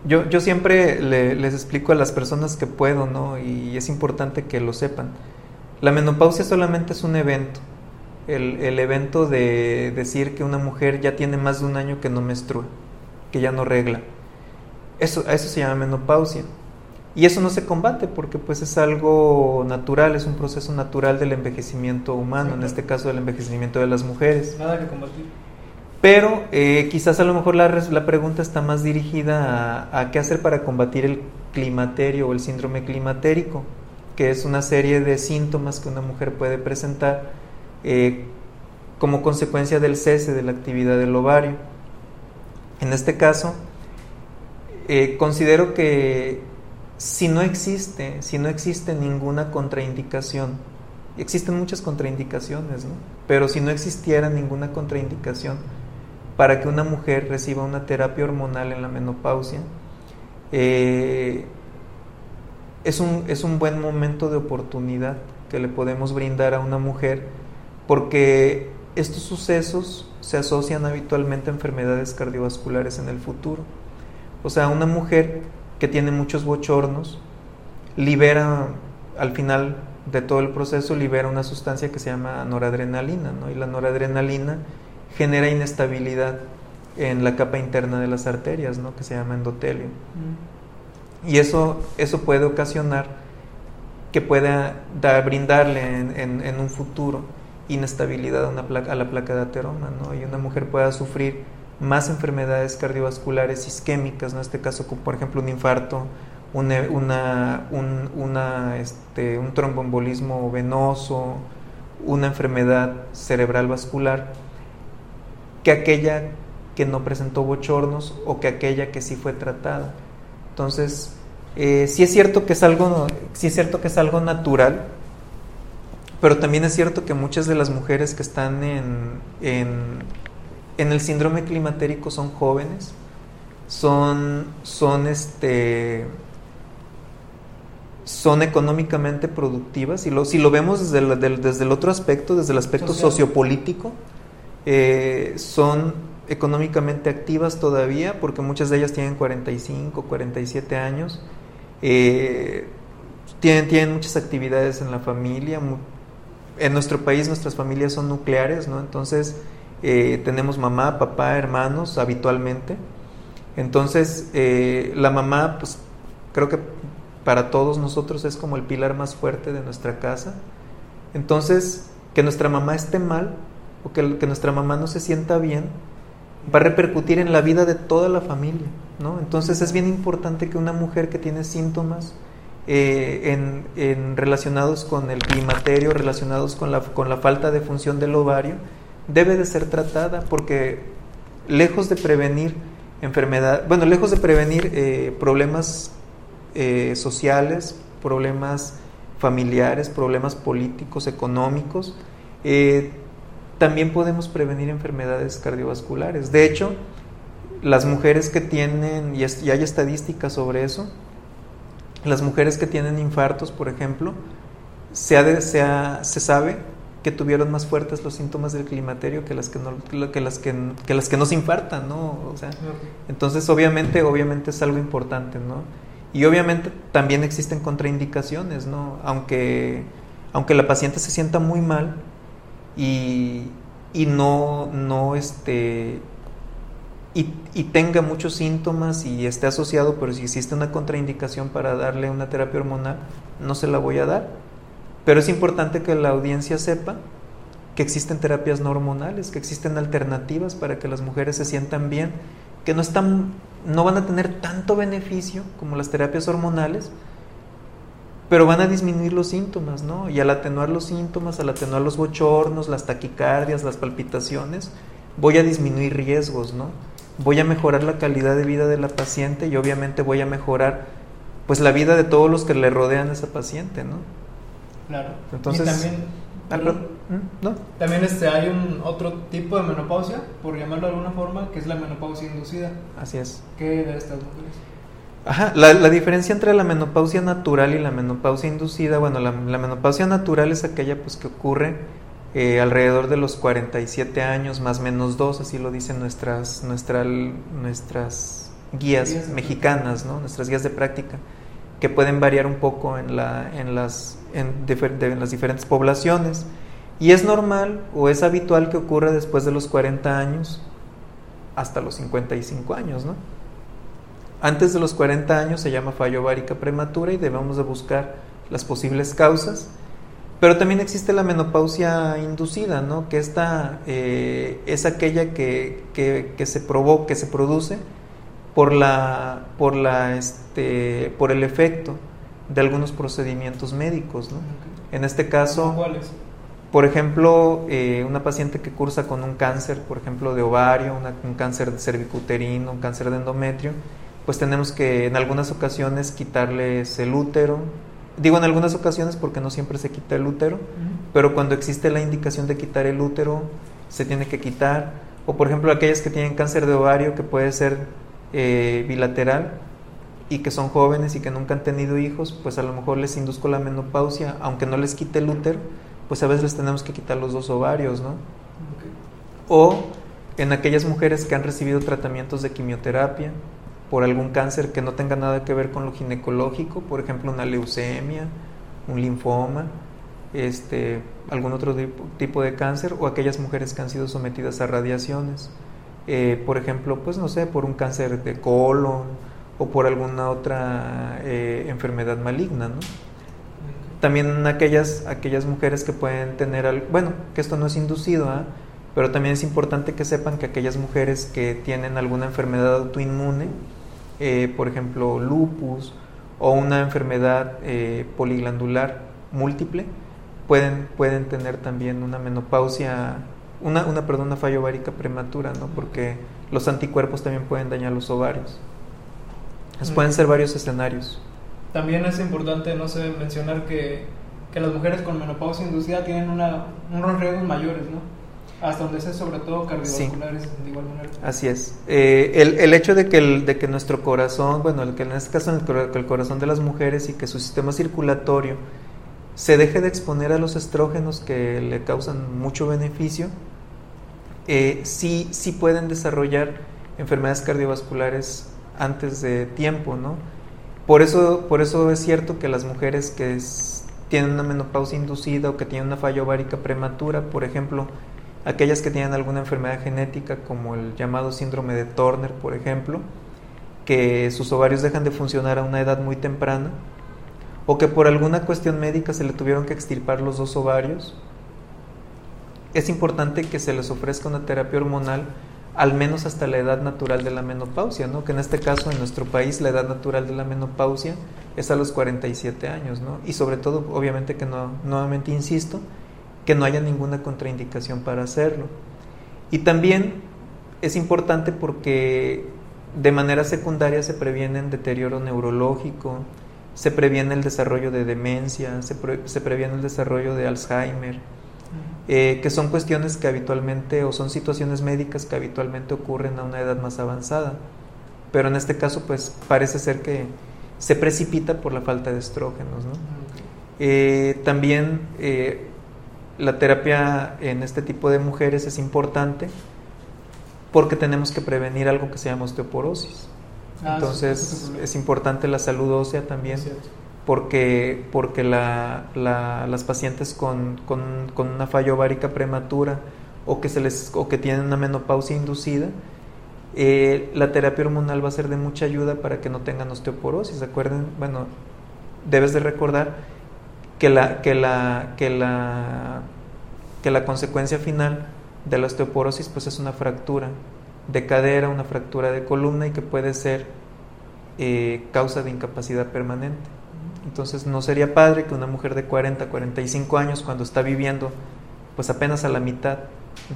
yo, yo siempre le- les explico a las personas que puedo, ¿no? Y es importante que lo sepan. La menopausia solamente es un evento, el, el evento de decir que una mujer ya tiene más de un año que no menstrua, que ya no regla. Eso, eso se llama menopausia. Y eso no se combate porque pues es algo natural, es un proceso natural del envejecimiento humano, en este caso del envejecimiento de las mujeres.
Nada que combatir.
Pero eh, quizás a lo mejor la, la pregunta está más dirigida a, a qué hacer para combatir el climaterio o el síndrome climatérico, que es una serie de síntomas que una mujer puede presentar eh, como consecuencia del cese de la actividad del ovario. En este caso, eh, considero que si no existe, si no existe ninguna contraindicación, existen muchas contraindicaciones, ¿no? Pero si no existiera ninguna contraindicación para que una mujer reciba una terapia hormonal en la menopausia, eh, es, un, es un buen momento de oportunidad que le podemos brindar a una mujer porque estos sucesos se asocian habitualmente a enfermedades cardiovasculares en el futuro. O sea, una mujer que tiene muchos bochornos libera al final de todo el proceso libera una sustancia que se llama noradrenalina, ¿no? Y la noradrenalina genera inestabilidad en la capa interna de las arterias, ¿no? Que se llama endotelio. Y eso, eso puede ocasionar que pueda dar, brindarle en, en- en un futuro inestabilidad a, una placa- a la placa de ateroma, ¿no? Y una mujer pueda sufrir más enfermedades cardiovasculares isquémicas, ¿no? En este caso, como por ejemplo un infarto, una- un, una, este, un tromboembolismo venoso, una enfermedad cerebral vascular, que aquella que no presentó bochornos o que aquella que sí fue tratada. Entonces, eh, sí es cierto que es algo, sí es cierto que es algo natural, pero también es cierto que muchas de las mujeres que están en, en, en el síndrome climatérico son jóvenes, son, son este son económicamente productivas, y lo, si lo vemos desde el, del- desde el otro aspecto, desde el aspecto
Social.
sociopolítico, eh, son económicamente activas todavía, porque muchas de ellas tienen 45, 47 años, eh, tienen, tienen muchas actividades en la familia, en nuestro país nuestras familias son nucleares, ¿no? Entonces eh, tenemos mamá, papá, hermanos habitualmente. Entonces eh, la mamá, pues creo que para todos nosotros es como el pilar más fuerte de nuestra casa. Entonces, que nuestra mamá esté mal o que, nuestra mamá no se sienta bien, va a repercutir en la vida de toda la familia, ¿no? Entonces es bien importante que una mujer que tiene síntomas eh, en, en relacionados con el climaterio, relacionados con la, con la falta de función del ovario, debe de ser tratada porque lejos de prevenir enfermedad, bueno, lejos de prevenir eh, problemas eh, sociales, problemas familiares, problemas políticos, económicos, eh, también podemos prevenir enfermedades cardiovasculares. De hecho, las mujeres que tienen, y, hay estadísticas sobre eso, las mujeres que tienen infartos, por ejemplo, se, ha de- se, se sabe que tuvieron más fuertes los síntomas del climaterio que las que no, que las que, que las que no se infartan, ¿no? O sea, entonces obviamente, obviamente es algo importante, ¿no? Y obviamente también existen contraindicaciones, ¿no? Aunque, aunque la paciente se sienta muy mal y, y no, no este, y, y tenga muchos síntomas y esté asociado, pero si existe una contraindicación para darle una terapia hormonal, no se la voy a dar. Pero es importante que la audiencia sepa que existen terapias no hormonales, que existen alternativas para que las mujeres se sientan bien, que no están no van a tener tanto beneficio como las terapias hormonales, pero van a disminuir los síntomas, ¿no? Y al atenuar los síntomas, al atenuar los bochornos, las taquicardias, las palpitaciones, voy a disminuir riesgos, ¿no? Voy a mejorar la calidad de vida de la paciente y obviamente voy a mejorar pues la vida de todos los que le rodean a esa paciente, ¿no?
Claro.
Entonces-
y también,
Ah, pero- ¿Mm? ¿No?
también este, hay un otro tipo de menopausia, por llamarlo de alguna forma, que es la menopausia inducida.
Así es.
¿Qué de estas mujeres?
Ajá, la, la diferencia entre la menopausia natural y la menopausia inducida, bueno, la, la menopausia natural es aquella pues que ocurre eh, alrededor de los 47 años, más menos dos, así lo dicen nuestras, nuestra- nuestras guías mexicanas, ¿no? nuestras guías de práctica, que pueden variar un poco en, la, en, las, diferentes poblaciones. Y es normal o es habitual que ocurra después de los 40 años hasta los 55 años, ¿no? Antes de los 40 años se llama fallo ovárica prematura y debemos de buscar las posibles causas. Pero también existe la menopausia inducida, ¿no? Que esta eh, es aquella que, que, que se provoca, que se produce por la, por la, este, por el efecto de algunos procedimientos médicos, ¿no? En este caso,
¿Cuáles?
por ejemplo, eh, una paciente que cursa con un cáncer, por ejemplo, de ovario, una- un cáncer cervicuterino, un cáncer de endometrio, pues tenemos que en algunas ocasiones quitarles el útero. Digo en algunas ocasiones porque no siempre se quita el útero, pero cuando existe la indicación de quitar el útero, se tiene que quitar. O por ejemplo, aquellas que tienen cáncer de ovario, que puede ser eh, bilateral y que son jóvenes y que nunca han tenido hijos, pues a lo mejor les induzco la menopausia, aunque no les quite el útero, pues a veces les tenemos que quitar los dos ovarios, ¿no? O en aquellas mujeres que han recibido tratamientos de quimioterapia por algún cáncer que no tenga nada que ver con lo ginecológico, por ejemplo una leucemia, un linfoma, este, algún otro tipo, tipo de cáncer, o aquellas mujeres que han sido sometidas a radiaciones, eh, por ejemplo, pues no sé, por un cáncer de colon o por alguna otra eh, enfermedad maligna, ¿no? También aquellas, aquellas mujeres que pueden tener, al- bueno, que esto no es inducido, ¿ah? pero también es importante que sepan que aquellas mujeres que tienen alguna enfermedad autoinmune, eh, por ejemplo lupus o una enfermedad eh, poliglandular múltiple, pueden, pueden tener también una menopausia, una, una, perdón, una falla ovárica prematura, ¿no? porque los anticuerpos también pueden dañar los ovarios. Entonces, pueden ser varios escenarios.
También es importante, no sé, mencionar que, que las mujeres con menopausia inducida tienen una, unos riesgos mayores, ¿no? Hasta donde sé, sobre todo cardiovasculares, de igual manera.
Así es. Eh, el, el hecho de que, el, de que nuestro corazón, bueno, el que en este caso el, el corazón de las mujeres y que su sistema circulatorio se deje de exponer a los estrógenos que le causan mucho beneficio, eh, sí, sí pueden desarrollar enfermedades cardiovasculares antes de tiempo, ¿no? Por eso, por eso es cierto que las mujeres que tienen una menopausia inducida o que tienen una falla ovárica prematura, por ejemplo, aquellas que tienen alguna enfermedad genética como el llamado síndrome de Turner, por ejemplo, que sus ovarios dejan de funcionar a una edad muy temprana, o que por alguna cuestión médica se le tuvieron que extirpar los dos ovarios, es importante que se les ofrezca una terapia hormonal al menos hasta la edad natural de la menopausia, ¿no? Que en este caso en nuestro país la edad natural de la menopausia es a los 47 años, ¿no? Y sobre todo, obviamente que no, nuevamente insisto, que no haya ninguna contraindicación para hacerlo. Y también es importante porque de manera secundaria se previene el deterioro neurológico, se previene el desarrollo de demencia, se, se previene el desarrollo de Alzheimer, eh, que son cuestiones que habitualmente o son situaciones médicas que habitualmente ocurren a una edad más avanzada. Pero en este caso, pues parece ser que se precipita por la falta de estrógenos. ¿no? Eh, también eh, la terapia en este tipo de mujeres es importante porque tenemos que prevenir algo que se llama osteoporosis. Ah, Entonces es importante la salud ósea también porque, porque la, las pacientes con, con, una falla ovárica prematura o que, se les, o que tienen una menopausia inducida, eh, la terapia hormonal va a ser de mucha ayuda para que no tengan osteoporosis. Acuerden, bueno, debes de recordar que la, que la, que la, que la consecuencia final de la osteoporosis pues es una fractura de cadera, una fractura de columna y que puede ser eh, causa de incapacidad permanente. Entonces no sería padre que una mujer de 40, 45 años cuando está viviendo pues apenas a la mitad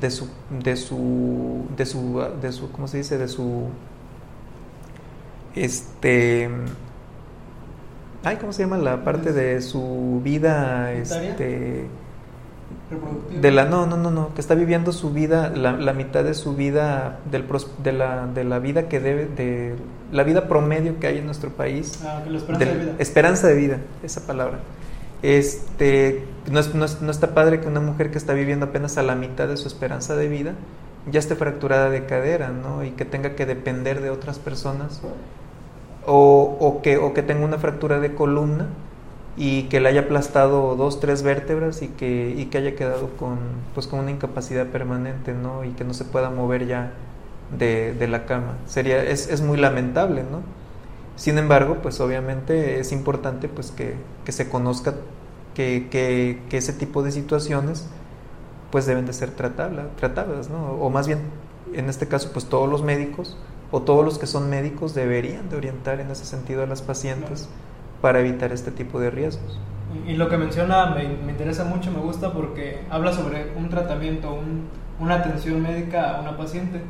de su de su de su de su ¿cómo se dice? de su este ay, ¿cómo se llama la parte de su vida este de la no no no no que está viviendo su vida la, la mitad de su vida del de la de la vida que debe de la vida promedio que hay en nuestro país.
Ah, la esperanza de, vida.
esperanza de vida esa palabra. Este no, no, no, está padre que una mujer que está viviendo apenas a la mitad de su esperanza de vida ya esté fracturada de cadera no y que tenga que depender de otras personas o, o que o que tenga una fractura de columna y que le haya aplastado dos, tres vértebras y que, y que haya quedado con, pues, con una incapacidad permanente, ¿no? Y que no se pueda mover ya de, de la cama. Sería, es, es, muy lamentable, ¿no? Sin embargo, pues obviamente es importante pues que, que se conozca que, que, que, ese tipo de situaciones pues deben de ser tratadas, ¿no? O más bien, en este caso, pues todos los médicos o todos los que son médicos deberían de orientar en ese sentido a las pacientes para evitar este tipo de riesgos.
Y, lo que menciona me, me, interesa mucho, me gusta porque habla sobre un tratamiento, un, una atención médica a una paciente.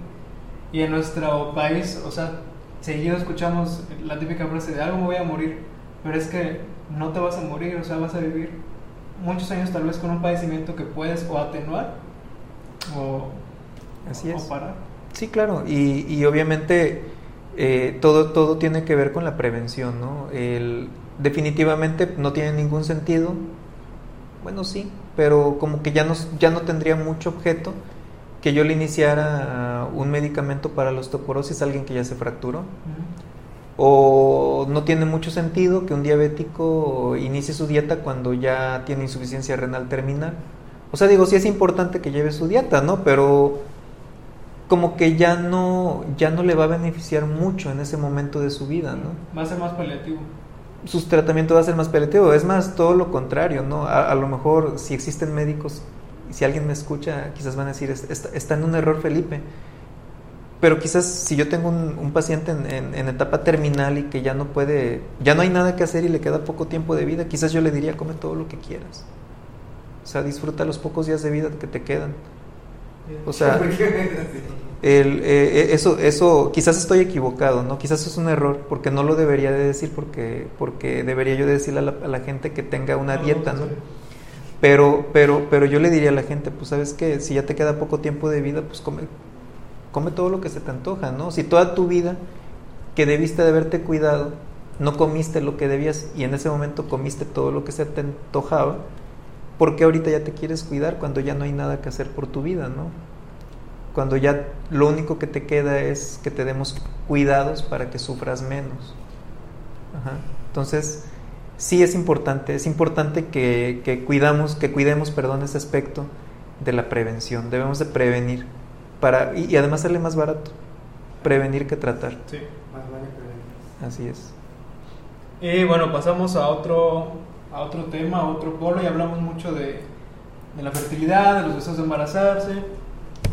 Y en nuestro país, o sea, seguido escuchamos la típica frase de algo me voy a morir, pero es que no te vas a morir, o sea, vas a vivir muchos años tal vez con un padecimiento que puedes o atenuar o,
Así es.
o parar.
Sí, claro, y, y obviamente eh, todo, todo tiene que ver con la prevención, ¿no? El, definitivamente no tiene ningún sentido, bueno sí, pero como que ya no, ya no tendría mucho objeto que yo le iniciara un medicamento para la osteoporosis a alguien que ya se fracturó. O no tiene mucho sentido que un diabético inicie su dieta cuando ya tiene insuficiencia renal terminal. O sea, digo, sí es importante que lleve su dieta, ¿no? Pero como que ya no, ya no le va a beneficiar mucho en ese momento de su vida, ¿no?
Va a ser más paliativo.
Su tratamiento va a ser más paliativo, es más, todo lo contrario, ¿no? A, lo mejor si existen médicos, si alguien me escucha, quizás van a decir, está, en un error Felipe, pero quizás si yo tengo un, paciente en, en, etapa terminal y que ya no puede, ya no hay nada que hacer y le queda poco tiempo de vida, quizás yo le diría, come todo lo que quieras. O sea, disfruta los pocos días de vida que te quedan o sea, el, eh, eso, eso, quizás estoy equivocado, ¿no? Quizás es un error, porque no lo debería de decir, porque, porque debería yo decirle a la, gente que tenga una dieta, ¿no? Pero, pero, pero yo le diría a la gente, pues sabes que si ya te queda poco tiempo de vida, pues come, come todo lo que se te antoja, ¿no? Si toda tu vida que debiste de haberte cuidado, no comiste lo que debías y en ese momento comiste todo lo que se te antojaba, ¿por qué ahorita ya te quieres cuidar cuando ya no hay nada que hacer por tu vida, ¿no? Cuando ya lo único que te queda es que te demos cuidados para que sufras menos. Entonces, sí es importante, es importante que, cuidamos, que cuidemos, perdón, ese aspecto de la prevención. Debemos de prevenir para y, y además sale más barato prevenir que tratar.
Sí,
más vale prevenir.
Así es.
Y bueno, pasamos a otro a otro tema, a otro polo y hablamos mucho de, de la fertilidad, de los deseos de embarazarse.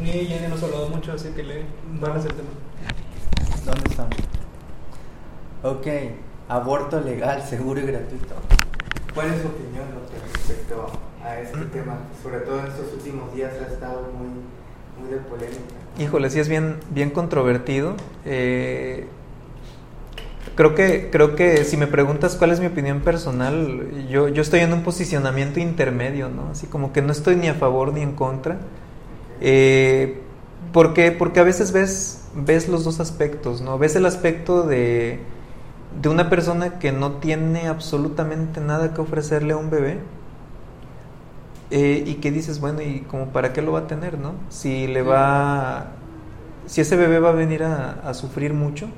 Ni Jenny nos ha hablado mucho, así que le van a hacer el tema.
¿Dónde estamos? Ok, aborto legal, seguro y gratuito.
¿Cuál es su opinión doctor, respecto a este tema? Sobre todo en estos últimos días ha estado muy, muy de polémica.
Híjole, sí es bien, bien controvertido. Eh, creo, que, creo que si me preguntas cuál es mi opinión personal, yo, yo estoy en un posicionamiento intermedio, ¿no? Así como que no estoy ni a favor ni en contra. Eh, porque, porque a veces ves, ves los dos aspectos, ¿no? Ves el aspecto de, de una persona que no tiene absolutamente nada que ofrecerle a un bebé. eh, y que dices, bueno, ¿y como para qué lo va a tener, no? Si le va, si ese bebé va a venir a sufrir mucho.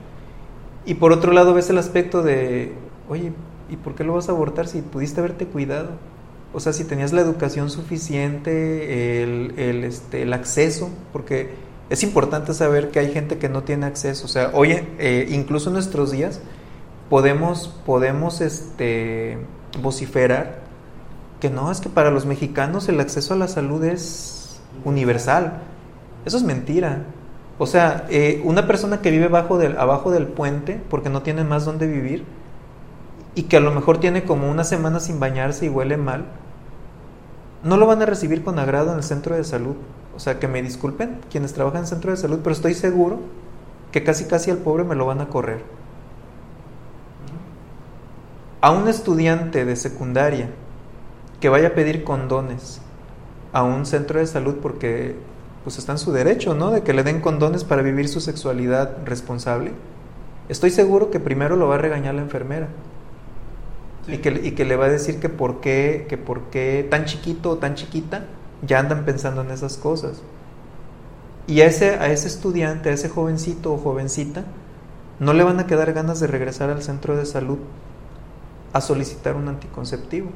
Y por otro lado ves el aspecto de, oye, ¿y por qué lo vas a abortar si pudiste haberte cuidado? O sea, si tenías la educación suficiente, el, el, este, el acceso, porque es importante saber que hay gente que no tiene acceso. O sea, oye, eh, incluso en nuestros días podemos, podemos este, vociferar que no, es que para los mexicanos el acceso a la salud es universal. Eso es mentira. O sea, eh, una persona que vive bajo del, abajo del puente porque no tiene más donde vivir y que a lo mejor tiene como una semana sin bañarse y huele mal, no lo van a recibir con agrado en el centro de salud. O sea, que me disculpen quienes trabajan en el centro de salud, pero estoy seguro que casi casi al pobre me lo van a correr. A un estudiante de secundaria que vaya a pedir condones a un centro de salud porque pues está en su derecho, ¿no? De que le den condones para vivir su sexualidad responsable. Estoy seguro que primero lo va a regañar la enfermera. Y, que, y que le va a decir que por qué, que por qué tan chiquito o tan chiquita ya andan pensando en esas cosas. Y a ese, a ese estudiante, a ese jovencito o jovencita, no le van a quedar ganas de regresar al centro de salud a solicitar un anticonceptivo.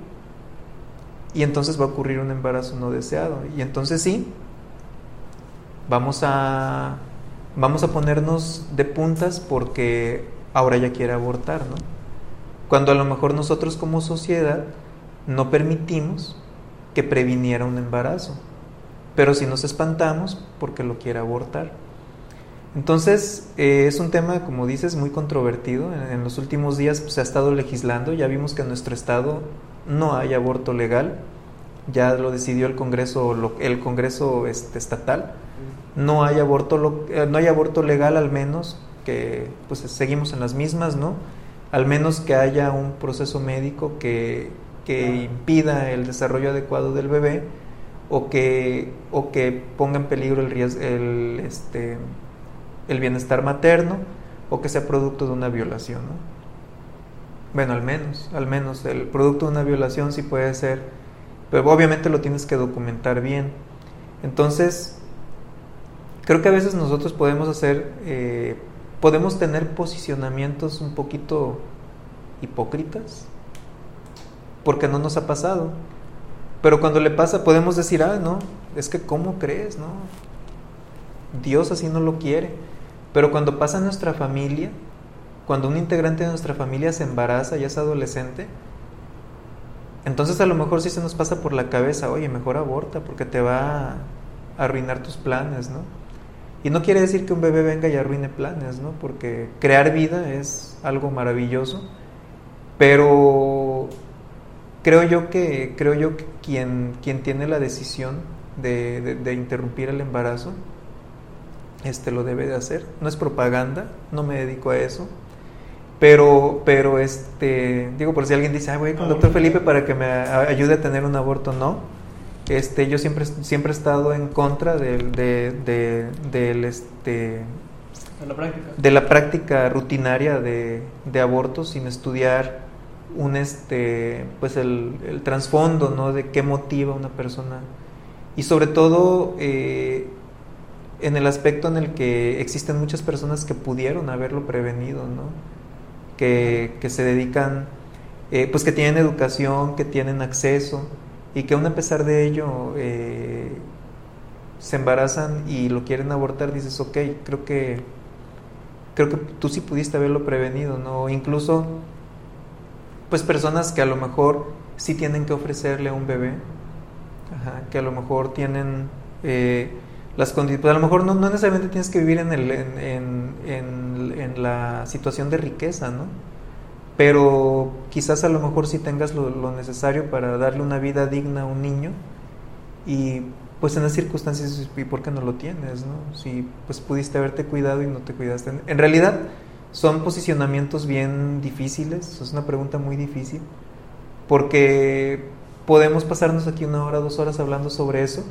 Y entonces va a ocurrir un embarazo no deseado. Y entonces sí, vamos a, vamos a ponernos de puntas porque ahora ya quiere abortar, ¿no? Cuando a lo mejor nosotros como sociedad no permitimos que previniera un embarazo. Pero si nos espantamos porque lo quiere abortar. Entonces, eh, es un tema, como dices, muy controvertido. En, los últimos días pues, se ha estado legislando. Ya vimos que en nuestro estado no hay aborto legal. Ya lo decidió el Congreso, el Congreso este, estatal. No hay aborto, eh, no hay aborto legal, al menos que pues seguimos en las mismas, ¿no? Al menos que haya un proceso médico que, que impida el desarrollo adecuado del bebé o que, o que ponga en peligro el, ries- el, este, el bienestar materno o que sea producto de una violación. ¿no? Bueno, al menos, al menos el producto de una violación sí puede ser, pero obviamente lo tienes que documentar bien. Entonces, creo que a veces nosotros podemos hacer, eh, podemos tener posicionamientos un poquito hipócritas, porque no nos ha pasado. Pero cuando le pasa, podemos decir, ah, no, es que ¿cómo crees? No, Dios así no lo quiere. Pero cuando pasa en nuestra familia, cuando un integrante de nuestra familia se embaraza y es adolescente, entonces a lo mejor sí se nos pasa por la cabeza, oye, mejor aborta porque te va a arruinar tus planes, ¿no? Y no quiere decir que un bebé venga y arruine planes, ¿no? Porque crear vida es algo maravilloso, pero creo yo que creo yo que quien quien tiene la decisión de, de- de interrumpir el embarazo este lo debe de hacer. No es propaganda no me dedico a eso. Pero pero este digo por si alguien dice ah voy con el doctor Felipe para que me ayude a tener un aborto no este yo siempre siempre he estado en contra del de, de- del este
En la práctica.
de la práctica rutinaria de, de abortos sin estudiar un este pues el, el trasfondo no de qué motiva a una persona. Y sobre todo eh, en el aspecto en el que existen muchas personas que pudieron haberlo prevenido no que, que se dedican eh, pues que tienen educación que tienen acceso y que aún a pesar de ello eh, se embarazan y lo quieren abortar dices ok creo que creo que tú sí pudiste haberlo prevenido, ¿no? Incluso, pues personas que a lo mejor sí tienen que ofrecerle a un bebé, ajá, que a lo mejor tienen, eh, las condi- pues a lo mejor no, no necesariamente tienes que vivir en, el, en- en- en la situación de riqueza, ¿no? Pero quizás a lo mejor sí tengas lo, lo necesario para darle una vida digna a un niño y pues en las circunstancias, ¿y por qué no lo tienes, no? Si pues pudiste haberte cuidado y no te cuidaste. En realidad son posicionamientos bien difíciles, es una pregunta muy difícil, porque podemos pasarnos aquí una hora, dos horas hablando sobre eso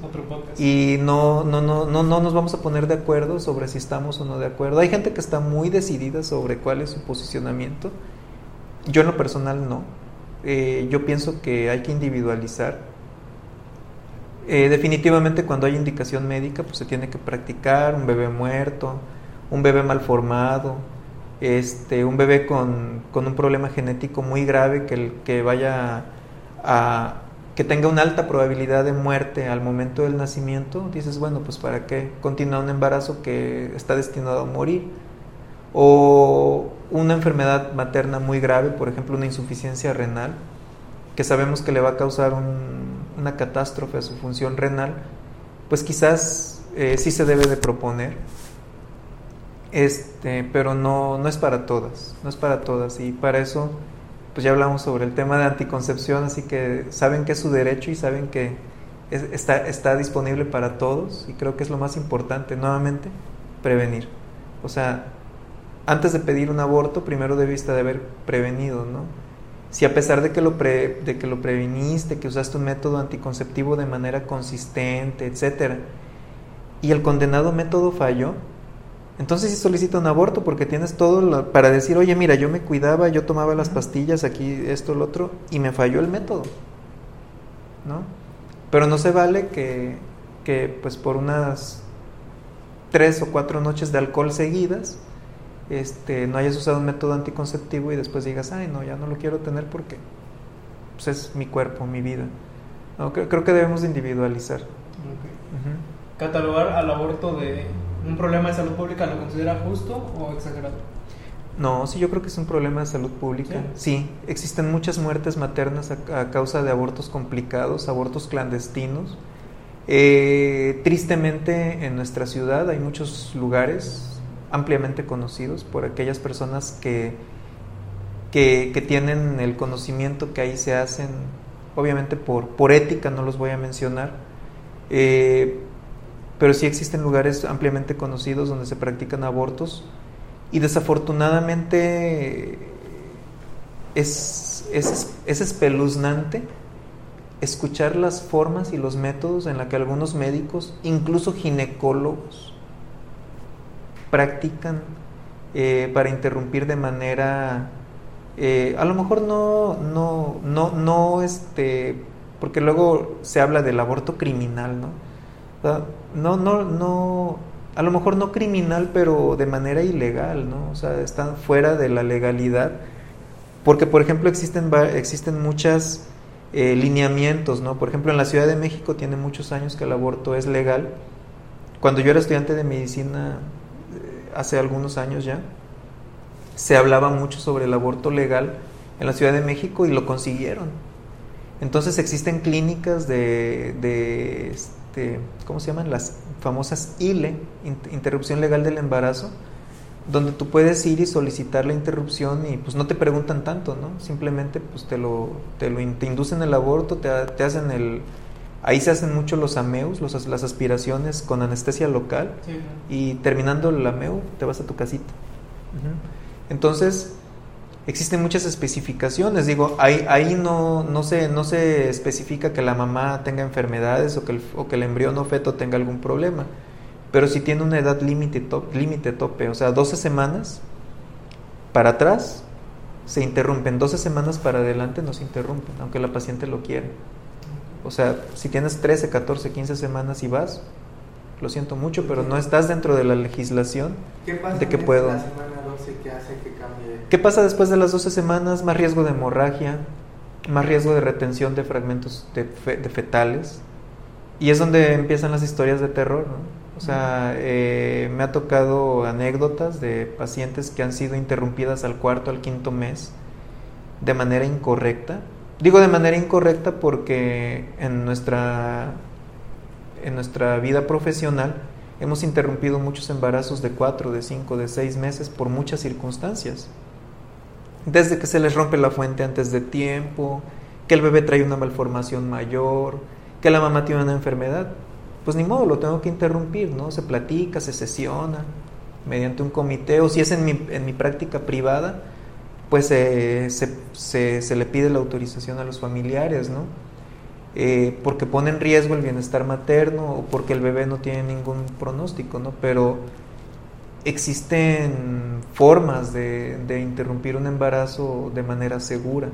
y no, no, no, no, no nos vamos a poner de acuerdo sobre si estamos o no de acuerdo. Hay gente que está muy decidida sobre cuál es su posicionamiento. Yo en lo personal no. Eh, yo pienso que hay que individualizar. Eh, definitivamente cuando hay indicación médica pues se tiene que practicar un bebé muerto, un bebé mal formado, este, un bebé con, con un problema genético muy grave que, el- que vaya a que tenga una alta probabilidad de muerte al momento del nacimiento, dices, bueno, pues para qué continuar un embarazo que está destinado a morir. O una enfermedad materna muy grave, por ejemplo, una insuficiencia renal, que sabemos que le va a causar un- una catástrofe a su función renal, pues quizás eh, sí se debe de proponer, este, pero no, no es para todas, no es para todas, y para eso pues ya hablamos sobre el tema de anticoncepción, así que saben que es su derecho y saben que es- está, está disponible para todos, y creo que es lo más importante, nuevamente, prevenir. O sea, antes de pedir un aborto, primero debiste de haber prevenido, ¿no? Si a pesar de que lo, pre- de que lo previniste, que usaste un método anticonceptivo de manera consistente, etcétera, y el condenado método falló, entonces sí solicita un aborto porque tienes todo lo- para decir, oye, mira, yo me cuidaba, yo tomaba las pastillas, aquí esto, lo otro, y me falló el método, ¿no? Pero no se vale que, que pues por unas tres o cuatro noches de alcohol seguidas, este, no hayas usado un método anticonceptivo y después digas, ay, no, ya no lo quiero tener porque pues, es mi cuerpo, mi vida. No, creo, creo que debemos de individualizar.
Catalogar al aborto de un problema de salud pública lo considera justo o exagerado.
No, sí, yo creo que es un problema de salud pública. Sí, existen muchas muertes maternas a, a causa de abortos complicados, abortos clandestinos. Eh, tristemente en nuestra ciudad hay muchos lugares ampliamente conocidos por aquellas personas que, que, tienen el conocimiento que ahí se hacen, obviamente por, por ética no los voy a mencionar, eh, pero sí existen lugares ampliamente conocidos donde se practican abortos y desafortunadamente es, es, es espeluznante escuchar las formas y los métodos en la que algunos médicos, incluso ginecólogos, practican eh, para interrumpir de manera, eh, a lo mejor no, no, no, no, este, porque luego se habla del aborto criminal, ¿no? No, no, no, a lo mejor no criminal, pero de manera ilegal, ¿no? O sea, están fuera de la legalidad, porque por ejemplo existen, existen muchas eh, lineamientos, ¿no? Por ejemplo, en la Ciudad de México tiene muchos años que el aborto es legal. Cuando yo era estudiante de medicina, hace algunos años ya, se hablaba mucho sobre el aborto legal en la Ciudad de México y lo consiguieron. Entonces existen clínicas de, de este, ¿cómo se llaman? Las famosas ILE, in- interrupción legal del embarazo, donde tú puedes ir y solicitar la interrupción y pues no te preguntan tanto, ¿no? Simplemente pues te lo, te lo inducen el aborto, te, te hacen el... Ahí se hacen mucho los ameus, los, las aspiraciones con anestesia local
Sí.
y terminando el ameu te vas a tu casita. Entonces, existen muchas especificaciones. Digo, ahí, ahí no, no, se, no se especifica que la mamá tenga enfermedades o que el, o que el embrión o feto tenga algún problema. Pero si tiene una edad límite top, límite tope, o sea, 12 semanas para atrás se interrumpen, 12 semanas para adelante no se interrumpen, aunque la paciente lo quiera. O sea, si tienes 13, 14, 15 semanas y vas, lo siento mucho, pero no estás dentro de la legislación
¿Qué pasa
de que puedo.
la semana 12 que hace que cambie?
¿Qué pasa después de las 12 semanas? Más riesgo de hemorragia, más riesgo de retención de fragmentos de, fe- de fetales. Y es donde empiezan las historias de terror, ¿no? O sea, eh, me ha tocado anécdotas de pacientes que han sido interrumpidas al cuarto, al quinto mes, de manera incorrecta. Digo de manera incorrecta porque en nuestra en nuestra vida profesional hemos interrumpido muchos embarazos de 4, de 5, de 6 meses por muchas circunstancias. Desde que se les rompe la fuente antes de tiempo, que el bebé trae una malformación mayor, que la mamá tiene una enfermedad. Pues ni modo, lo tengo que interrumpir, ¿no? Se platica, se sesiona mediante un comité, o si es en mi, en mi práctica privada, pues eh, se, se, se, le pide la autorización a los familiares, ¿no? Eh, porque pone en riesgo el bienestar materno o porque el bebé no tiene ningún pronóstico, ¿no? Pero existen formas de, de interrumpir un embarazo de manera segura.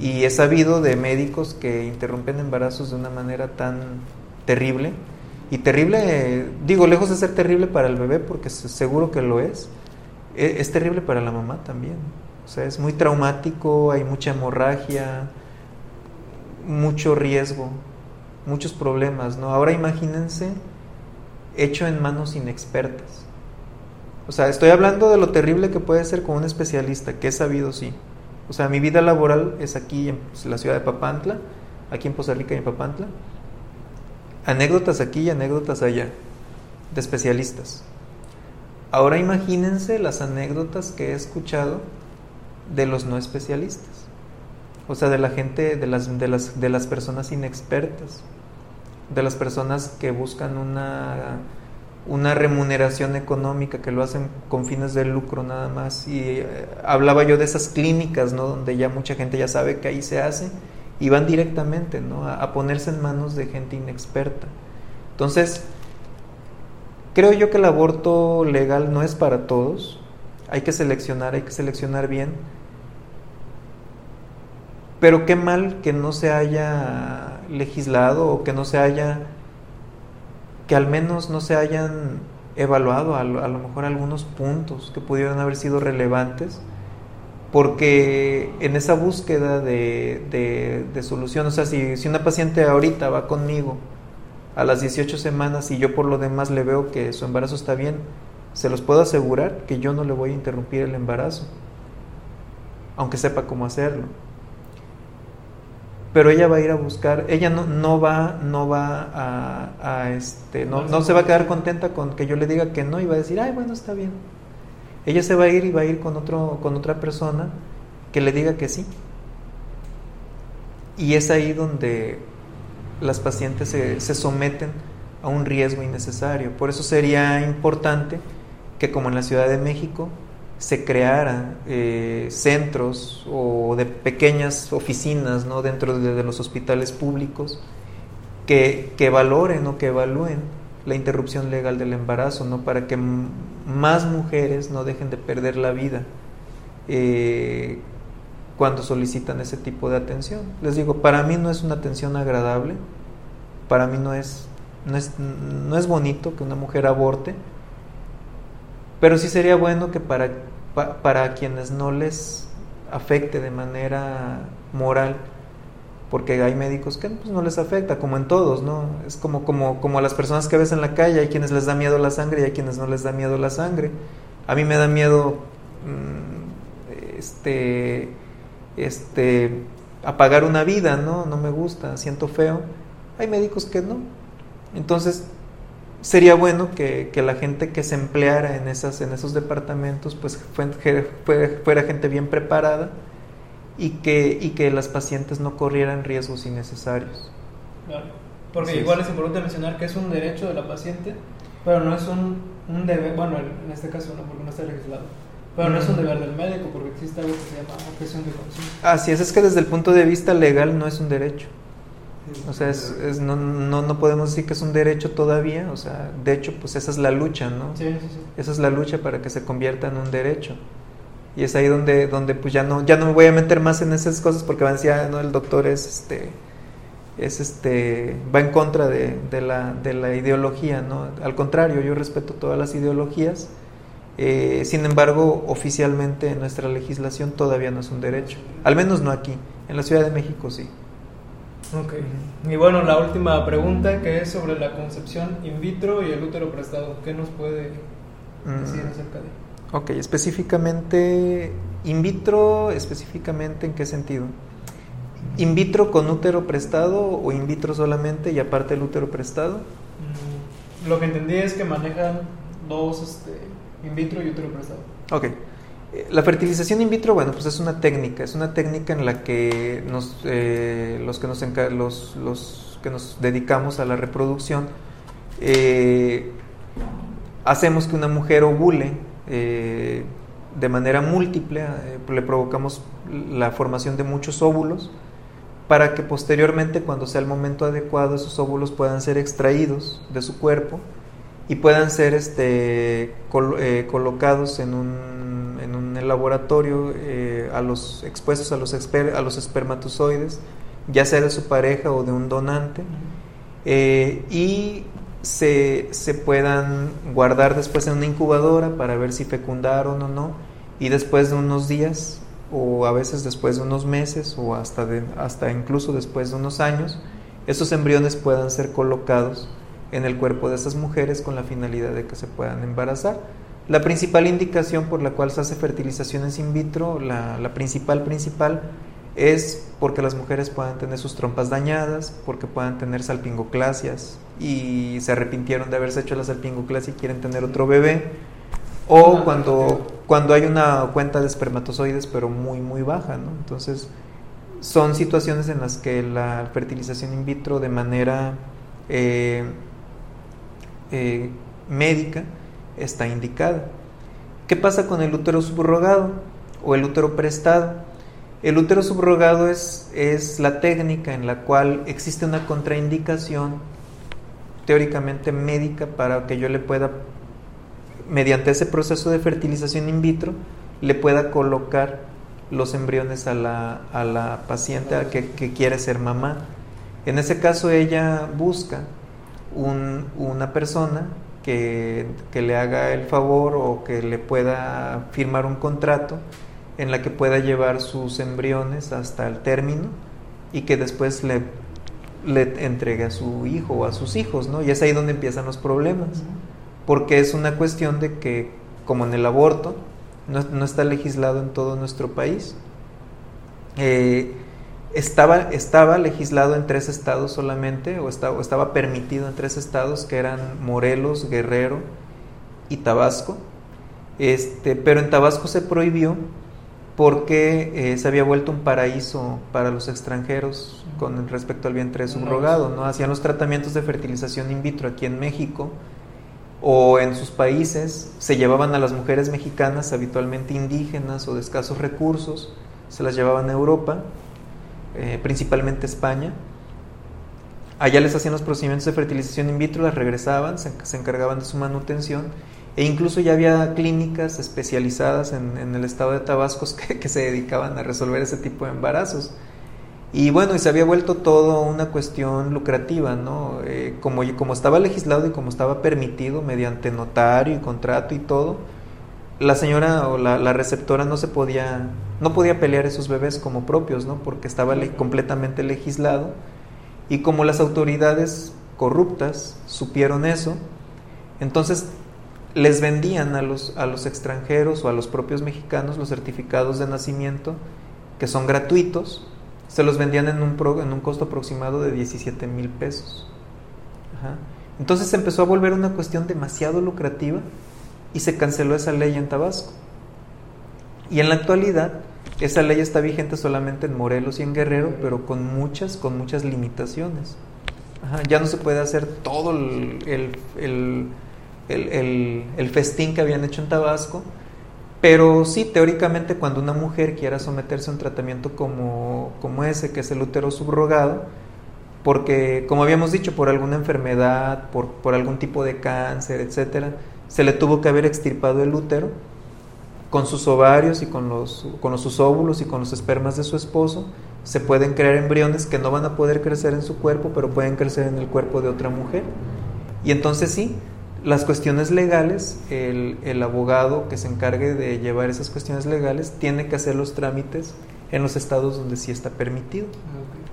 Y he sabido de médicos que interrumpen embarazos de una manera tan terrible. Y terrible, digo, lejos de ser terrible para el bebé, porque seguro que lo es, e, es terrible para la mamá también. O sea, es muy traumático, hay mucha hemorragia, mucho riesgo, muchos problemas, ¿no? Ahora imagínense hecho en manos inexpertas. O sea, estoy hablando de lo terrible que puede ser con un especialista, que he sabido, sí. O sea, mi vida laboral es aquí en la ciudad de Papantla, aquí en Poza Rica y en Papantla. Anécdotas aquí y anécdotas allá, de especialistas. Ahora imagínense las anécdotas que he escuchado de los no especialistas. O sea, de la gente, de las, de las, de las personas inexpertas, de las personas que buscan una, una remuneración económica, que lo hacen con fines de lucro nada más. Y eh, hablaba yo de esas clínicas, ¿no? Donde ya mucha gente ya sabe que ahí se hace y van directamente, ¿no? A, a ponerse en manos de gente inexperta. Entonces, creo yo que el aborto legal no es para todos. Hay que seleccionar, hay que seleccionar bien pero qué mal que no se haya legislado o que no se haya, que al menos no se hayan evaluado a lo, mejor algunos puntos que pudieran haber sido relevantes, porque en esa búsqueda de, de, de solución, o sea, si, si una paciente ahorita va conmigo a las 18 semanas y yo por lo demás le veo que su embarazo está bien, se los puedo asegurar que yo no le voy a interrumpir el embarazo, aunque sepa cómo hacerlo pero ella va a ir a buscar, ella no, no va, no va a, a este, no, no, se va a quedar contenta con que yo le diga que no y va a decir, ay bueno está bien. Ella se va a ir y va a ir con otro, con otra persona que le diga que sí. Y es ahí donde las pacientes se, someten a un riesgo innecesario. Por eso sería importante que como en la Ciudad de México se crearan eh, centros o de pequeñas oficinas ¿no? dentro de, de los hospitales públicos que, que, valoren o que evalúen la interrupción legal del embarazo, ¿no? para que más mujeres no dejen de perder la vida eh, cuando solicitan ese tipo de atención. Les digo, para mí no es una atención agradable, para mí no es, no es, no es bonito que una mujer aborte, pero sí sería bueno que para, pa, para quienes no les afecte de manera moral, porque hay médicos que pues, no les afecta, como en todos, ¿no? Es como, como, como a las personas que ves en la calle, hay quienes les da miedo la sangre y hay quienes no les da miedo la sangre. A mí me da miedo mmm, este, este, apagar una vida, ¿no? No me gusta, siento feo. Hay médicos que no. Entonces, sería bueno que, que, la gente que se empleara en, esas, en esos departamentos pues fuera, fuera gente bien preparada y que, y que las pacientes no corrieran riesgos innecesarios.
Claro. Porque Así igual es. es. importante mencionar que es un derecho de la paciente, pero no es un, un deber, bueno, en este caso no, porque no está legislado. Pero no es un deber del médico porque existe algo que se llama objeción de conciencia.
Así es, es que desde el punto de vista legal no es un derecho. O sea, es, es, no, no, no, podemos decir que es un derecho todavía, o sea, de hecho, pues esa es la lucha, ¿no?
Sí, sí, sí.
Esa es la lucha para que se convierta en un derecho. Y es ahí donde, donde pues ya no, ya no me voy a meter más en esas cosas porque van a decir, ah, no, el doctor es este, es este, va en contra de, de, la, de la ideología, ¿no? Al contrario, yo respeto todas las ideologías, eh, sin embargo, oficialmente en nuestra legislación todavía no es un derecho, al menos no aquí, en la Ciudad de México sí.
Ok. Y bueno, la última pregunta que es sobre la concepción in vitro y el útero prestado. ¿Qué nos puede decir mm. acerca de?
Ok, específicamente, in vitro, específicamente en qué sentido? ¿In vitro con útero prestado o in vitro solamente y aparte el útero prestado?
Mm, Lo que entendí es que manejan dos este, in vitro y útero prestado.
Ok. Eh, La fertilización in vitro, bueno, pues es una técnica, es una técnica en la que nos, eh, los, que nos los, los que nos dedicamos a la reproducción eh, hacemos que una mujer ovule de manera múltiple, le provocamos la formación de muchos óvulos para que posteriormente, cuando sea el momento adecuado, esos óvulos puedan ser extraídos de su cuerpo y puedan ser este, eh, colocados en un, en un laboratorio eh, a los expuestos a los, a los espermatozoides, ya sea de su pareja o de un donante, eh, y se, se puedan guardar después en una incubadora para ver si fecundaron o no, y después de unos días, o a veces después de unos meses, o hasta, de- hasta incluso después de unos años, esos embriones puedan ser colocados en el cuerpo de esas mujeres con la finalidad de que se puedan embarazar. La principal indicación por la cual se hace fertilizaciones in vitro, la, la principal principal, es porque las mujeres puedan tener sus trompas dañadas, porque puedan tener salpingoclasias y se arrepintieron de haberse hecho la salpingoclasia y quieren tener otro bebé, o
Ah,
cuando, cuando hay una cuenta de espermatozoides pero muy muy baja, ¿no? Entonces son situaciones en las que la fertilización in vitro de manera eh, eh, médica está indicada. ¿Qué pasa con el útero subrogado o el útero prestado? El útero subrogado es, es la técnica en la cual existe una contraindicación teóricamente médica para que yo le pueda, mediante ese proceso de fertilización in vitro, le pueda colocar los embriones a la, a la paciente que, que quiere ser mamá. En ese caso ella busca un- una persona que, que le haga el favor o que le pueda firmar un contrato en la que pueda llevar sus embriones hasta el término y que después le, le entregue a su hijo o a sus hijos, ¿no? Y es ahí donde empiezan los problemas, porque es una cuestión de que, como en el aborto, no, no está legislado en todo nuestro país. Eh, estaba, estaba legislado en tres estados solamente, o estaba, o estaba permitido en tres estados, que eran Morelos, Guerrero y Tabasco. Este, pero en Tabasco se prohibió porque eh, se había vuelto un paraíso para los extranjeros con respecto al vientre subrogado, ¿no? Hacían los tratamientos de fertilización in vitro aquí en México o en sus países, se llevaban a las mujeres mexicanas, habitualmente indígenas o de escasos recursos, se las llevaban a Europa, eh, principalmente España. Allá les hacían los procedimientos de fertilización in vitro, las regresaban, se, se encargaban de su manutención e incluso ya había clínicas especializadas en, en el estado de Tabasco que, que se dedicaban a resolver ese tipo de embarazos. Y bueno, y se había vuelto todo una cuestión lucrativa, ¿no? Eh, como, como estaba legislado y como estaba permitido mediante notario y contrato y todo, la señora o la, la receptora no se podía, no podía pelear esos bebés como propios, ¿no? Porque estaba le- completamente legislado. Y como las autoridades corruptas supieron eso, entonces les vendían a los, a los extranjeros o a los propios mexicanos los certificados de nacimiento que son gratuitos, se los vendían en un, pro- en un costo aproximado de 17 mil pesos. Entonces empezó a volver una cuestión demasiado lucrativa y se canceló esa ley en Tabasco. Y en la actualidad esa ley está vigente solamente en Morelos y en Guerrero, pero con muchas, con muchas limitaciones. Ajá, Ya no se puede hacer todo el, el- el- el- festín que habían hecho en Tabasco, pero sí, teóricamente cuando una mujer quiera someterse a un tratamiento como, como ese, que es el útero subrogado, porque como habíamos dicho, por alguna enfermedad, por, por algún tipo de cáncer, etcétera, se le tuvo que haber extirpado el útero con sus ovarios y con los, con sus óvulos y con los espermas de su esposo, se pueden crear embriones que no van a poder crecer en su cuerpo, pero pueden crecer en el cuerpo de otra mujer. Y entonces sí, las cuestiones legales, el, el abogado que se encargue de llevar esas cuestiones legales tiene que hacer los trámites en los estados donde sí está permitido,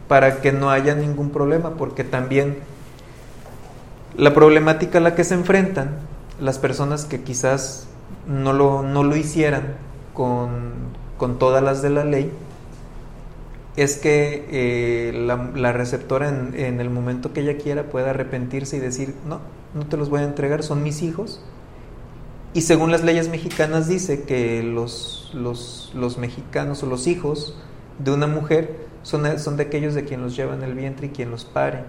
para que no haya ningún problema, porque también la problemática a la que se enfrentan las personas que quizás no lo, no lo hicieran con, con todas las de la ley es que eh, la, receptora en, el momento que ella quiera pueda arrepentirse y decir, no, no te los voy a entregar, son mis hijos. Y según las leyes mexicanas dice que los, los, los mexicanos o los hijos de una mujer son, son de aquellos de quien los lleva en el vientre y quien los pare.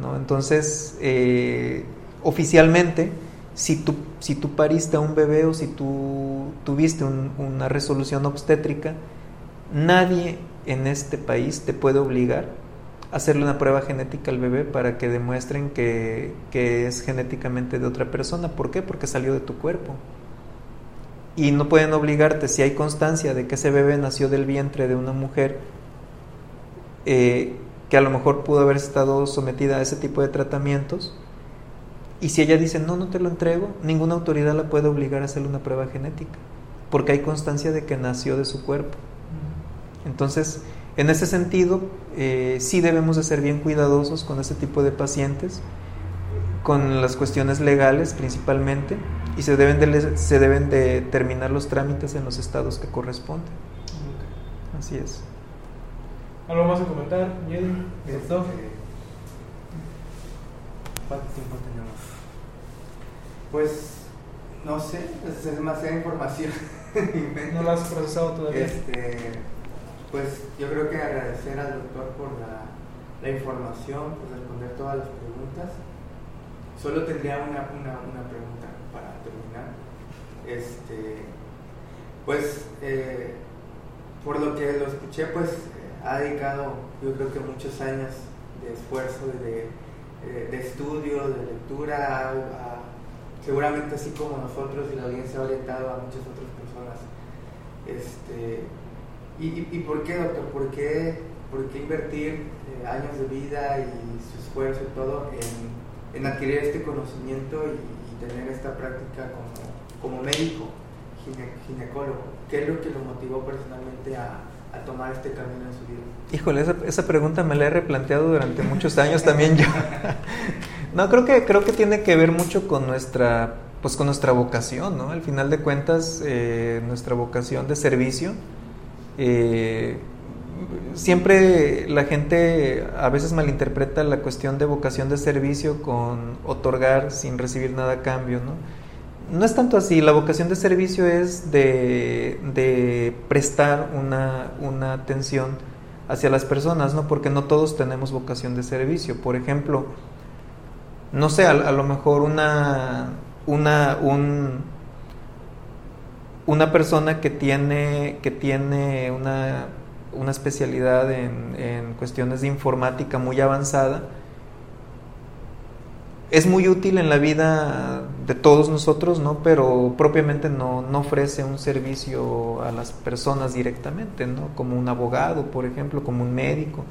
¿no? Entonces, eh, oficialmente, si tú, si tú pariste a un bebé o si tú tuviste un- una resolución obstétrica, nadie en este país te puede obligar a hacerle una prueba genética al bebé para que demuestren que, que es genéticamente de otra persona. ¿Por qué? Porque salió de tu cuerpo. Y no pueden obligarte, si hay constancia de que ese bebé nació del vientre de una mujer, eh, que a lo mejor pudo haber estado sometida a ese tipo de tratamientos, y si ella dice, no, no te lo entrego, ninguna autoridad la puede obligar a hacerle una prueba genética, porque hay constancia de que nació de su cuerpo. Entonces, en ese sentido, eh, sí debemos de ser bien cuidadosos con este tipo de pacientes, con las cuestiones legales principalmente, y se deben de, se deben de terminar los trámites en los estados que corresponden. Así es.
¿Algo más a comentar, Yedi?
Este, ¿Cuánto tiempo tenemos? Pues, no sé, pues, es demasiada información.
¿No lo has procesado todavía?
Este, pues yo creo que agradecer al doctor por la, la información, por responder todas las preguntas. Solo tendría una, una, una pregunta para terminar. Este, pues, eh, por lo que lo escuché, pues ha dedicado yo creo que muchos años de esfuerzo de, eh, de estudio, de lectura, a- a- seguramente así como nosotros y la audiencia ha orientado a muchas otras personas. Este, ¿y, y, por qué, doctor? ¿Por qué, por qué invertir eh, años de vida y su esfuerzo y todo en, en adquirir este conocimiento y, y tener esta práctica como, como médico, gine- ginecólogo? ¿Qué es lo que lo motivó personalmente a, a tomar este camino en su vida?
Híjole, esa, esa pregunta me la he replanteado durante muchos años también yo. No, creo que, creo que tiene que ver mucho con nuestra, pues con nuestra vocación, ¿no? Al final de cuentas, eh, nuestra vocación de servicio. eh, siempre la gente a veces malinterpreta la cuestión de vocación de servicio con otorgar sin recibir nada a cambio, ¿no? No es tanto así, la vocación de servicio es de, de prestar una, una atención hacia las personas, ¿no? Porque no todos tenemos vocación de servicio. Por ejemplo, no sé, a, a lo mejor una, una, un, una persona que tiene, que tiene una, una especialidad en, en cuestiones de informática muy avanzada, es muy útil en la vida de todos nosotros, ¿no? Pero propiamente no, no ofrece un servicio a las personas directamente, ¿no? Como un abogado, por ejemplo, como un médico,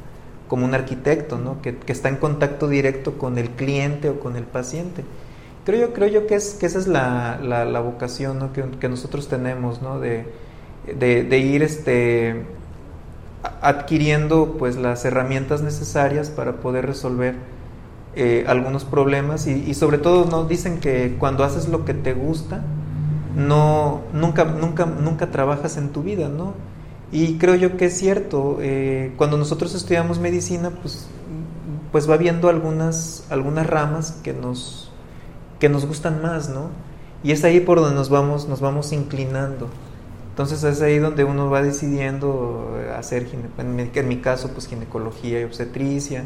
como un arquitecto, ¿no? Que, que está en contacto directo con el cliente o con el paciente. Creo yo, creo yo que, es, que esa es la, la, la vocación ¿no? que, que nosotros tenemos, ¿no? De, de, ir este, adquiriendo pues las herramientas necesarias para poder resolver eh, algunos problemas y, y sobre todo no dicen que cuando haces lo que te gusta no nunca nunca nunca trabajas en tu vida no y creo yo que es cierto eh, cuando nosotros estudiamos medicina pues pues va viendo algunas algunas ramas que nos que nos gustan más no y es ahí por donde nos vamos nos vamos inclinando. Entonces es ahí donde uno va decidiendo hacer gine- en mi, en mi caso pues ginecología y obstetricia.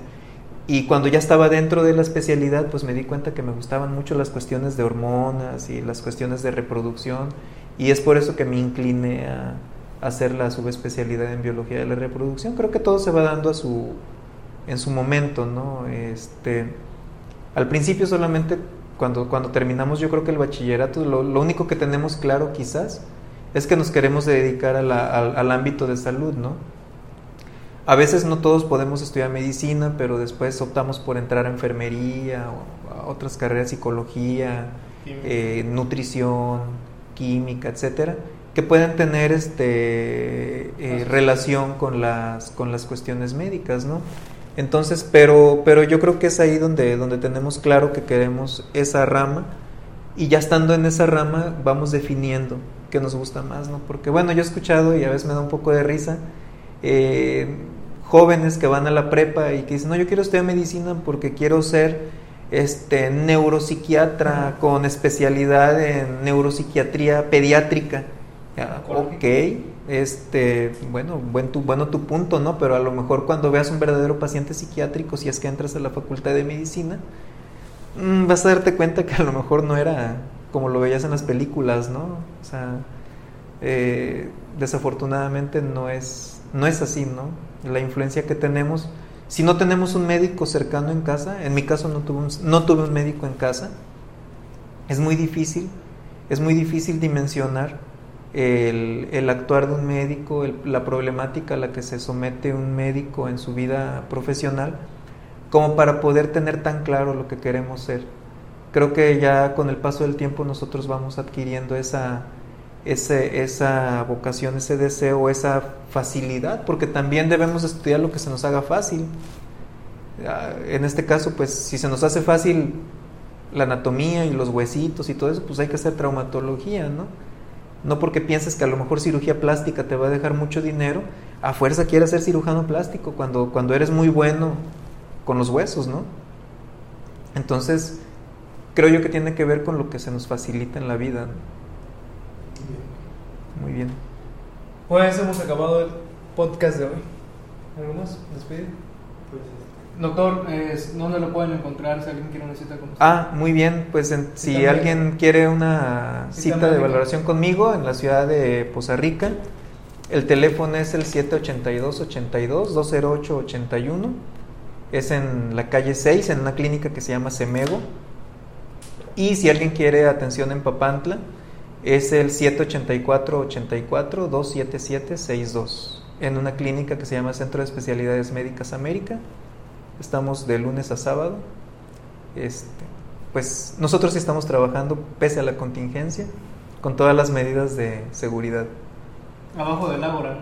Y cuando ya estaba dentro de la especialidad, pues me di cuenta que me gustaban mucho las cuestiones de hormonas y las cuestiones de reproducción. Y es por eso que me incliné a hacer la subespecialidad en biología de la reproducción. Creo que todo se va dando a su, en su momento, ¿no? Este, al principio solamente cuando, cuando terminamos yo creo que el bachillerato, lo, lo único que tenemos claro quizás es que nos queremos dedicar a la- al, al ámbito de salud, ¿no? A veces no todos podemos estudiar medicina, pero después optamos por entrar a enfermería o a otras carreras, psicología, eh, nutrición, química, etcétera, que pueden tener este eh, relación con las con las cuestiones médicas, ¿no? Entonces, pero pero yo creo que es ahí donde donde tenemos claro que queremos esa rama y ya estando en esa rama vamos definiendo qué nos gusta más, ¿no? Porque bueno, yo he escuchado y a veces me da un poco de risa eh, jóvenes que van a la prepa y que dicen, no, yo quiero estudiar medicina porque quiero ser este, neuropsiquiatra con especialidad en neuropsiquiatría pediátrica. Ya, ok, este, bueno, buen tu, bueno tu punto, ¿no? Pero a lo mejor cuando veas un verdadero paciente psiquiátrico, si es que entras a la facultad de medicina, mm, vas a darte cuenta que a lo mejor no era como lo veías en las películas, ¿no? O sea, eh, desafortunadamente no es, no es así, ¿no? La influencia que tenemos, si no tenemos un médico cercano en casa, en mi caso no tuve un, no tuve un médico en casa, es muy difícil, es muy difícil dimensionar el, el actuar de un médico, la problemática a la que se somete un médico en su vida profesional, como para poder tener tan claro lo que queremos ser. Creo que ya con el paso del tiempo nosotros vamos adquiriendo esa, ese- esa vocación, ese deseo, esa facilidad, porque también debemos estudiar lo que se nos haga fácil. Ah, En este caso, pues si se nos hace fácil la anatomía y los huesitos y todo eso, pues hay que hacer traumatología, ¿no? No porque pienses que a lo mejor cirugía plástica te va a dejar mucho dinero, a fuerza quieres ser cirujano plástico cuando, cuando eres muy bueno con los huesos, ¿no? Entonces, creo yo que tiene que ver con lo que se nos facilita en la vida. ¿no? Muy bien.
Pues hemos acabado el podcast de hoy. ¿Algo más? Doctor, ¿dónde lo pueden encontrar si alguien quiere una cita con usted?
Ah, muy bien, pues en- si alguien quiere una
Cita
cita de
médica.
valoración conmigo en la ciudad de Poza Rica, el teléfono es el 782-82-208-81. Es en la calle 6, en una clínica que se llama Semego. Y si alguien quiere atención en Papantla, es el 784-84-277-62. En una clínica que se llama Centro de Especialidades Médicas América. Estamos de lunes a sábado. Este, pues nosotros sí estamos trabajando pese a la contingencia, con todas las medidas de seguridad.
Abajo del Ágora, ¿no?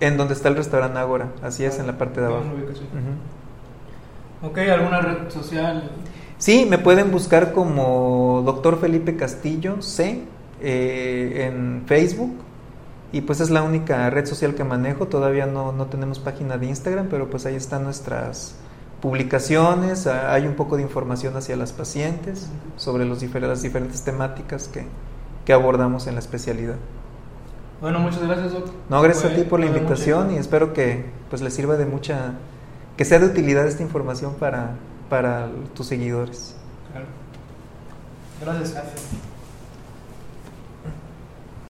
En donde está el restaurante Ágora, así es, en la parte de abajo. Ujú.
Ok, ¿alguna red social?
Sí, me pueden buscar como Doctor Felipe Castillo C eh, en Facebook. Y pues es la única red social que manejo. Todavía no, no tenemos página de Instagram, pero pues ahí están nuestras publicaciones. Hay un poco de información hacia las pacientes sobre los difer- las diferentes temáticas que, que abordamos en la especialidad.
Bueno, muchas gracias, doctor.
No, gracias a ti por la invitación y espero que pues les sirva de mucha, que sea de utilidad esta información para, para tus seguidores.
Claro. Gracias.
gracias.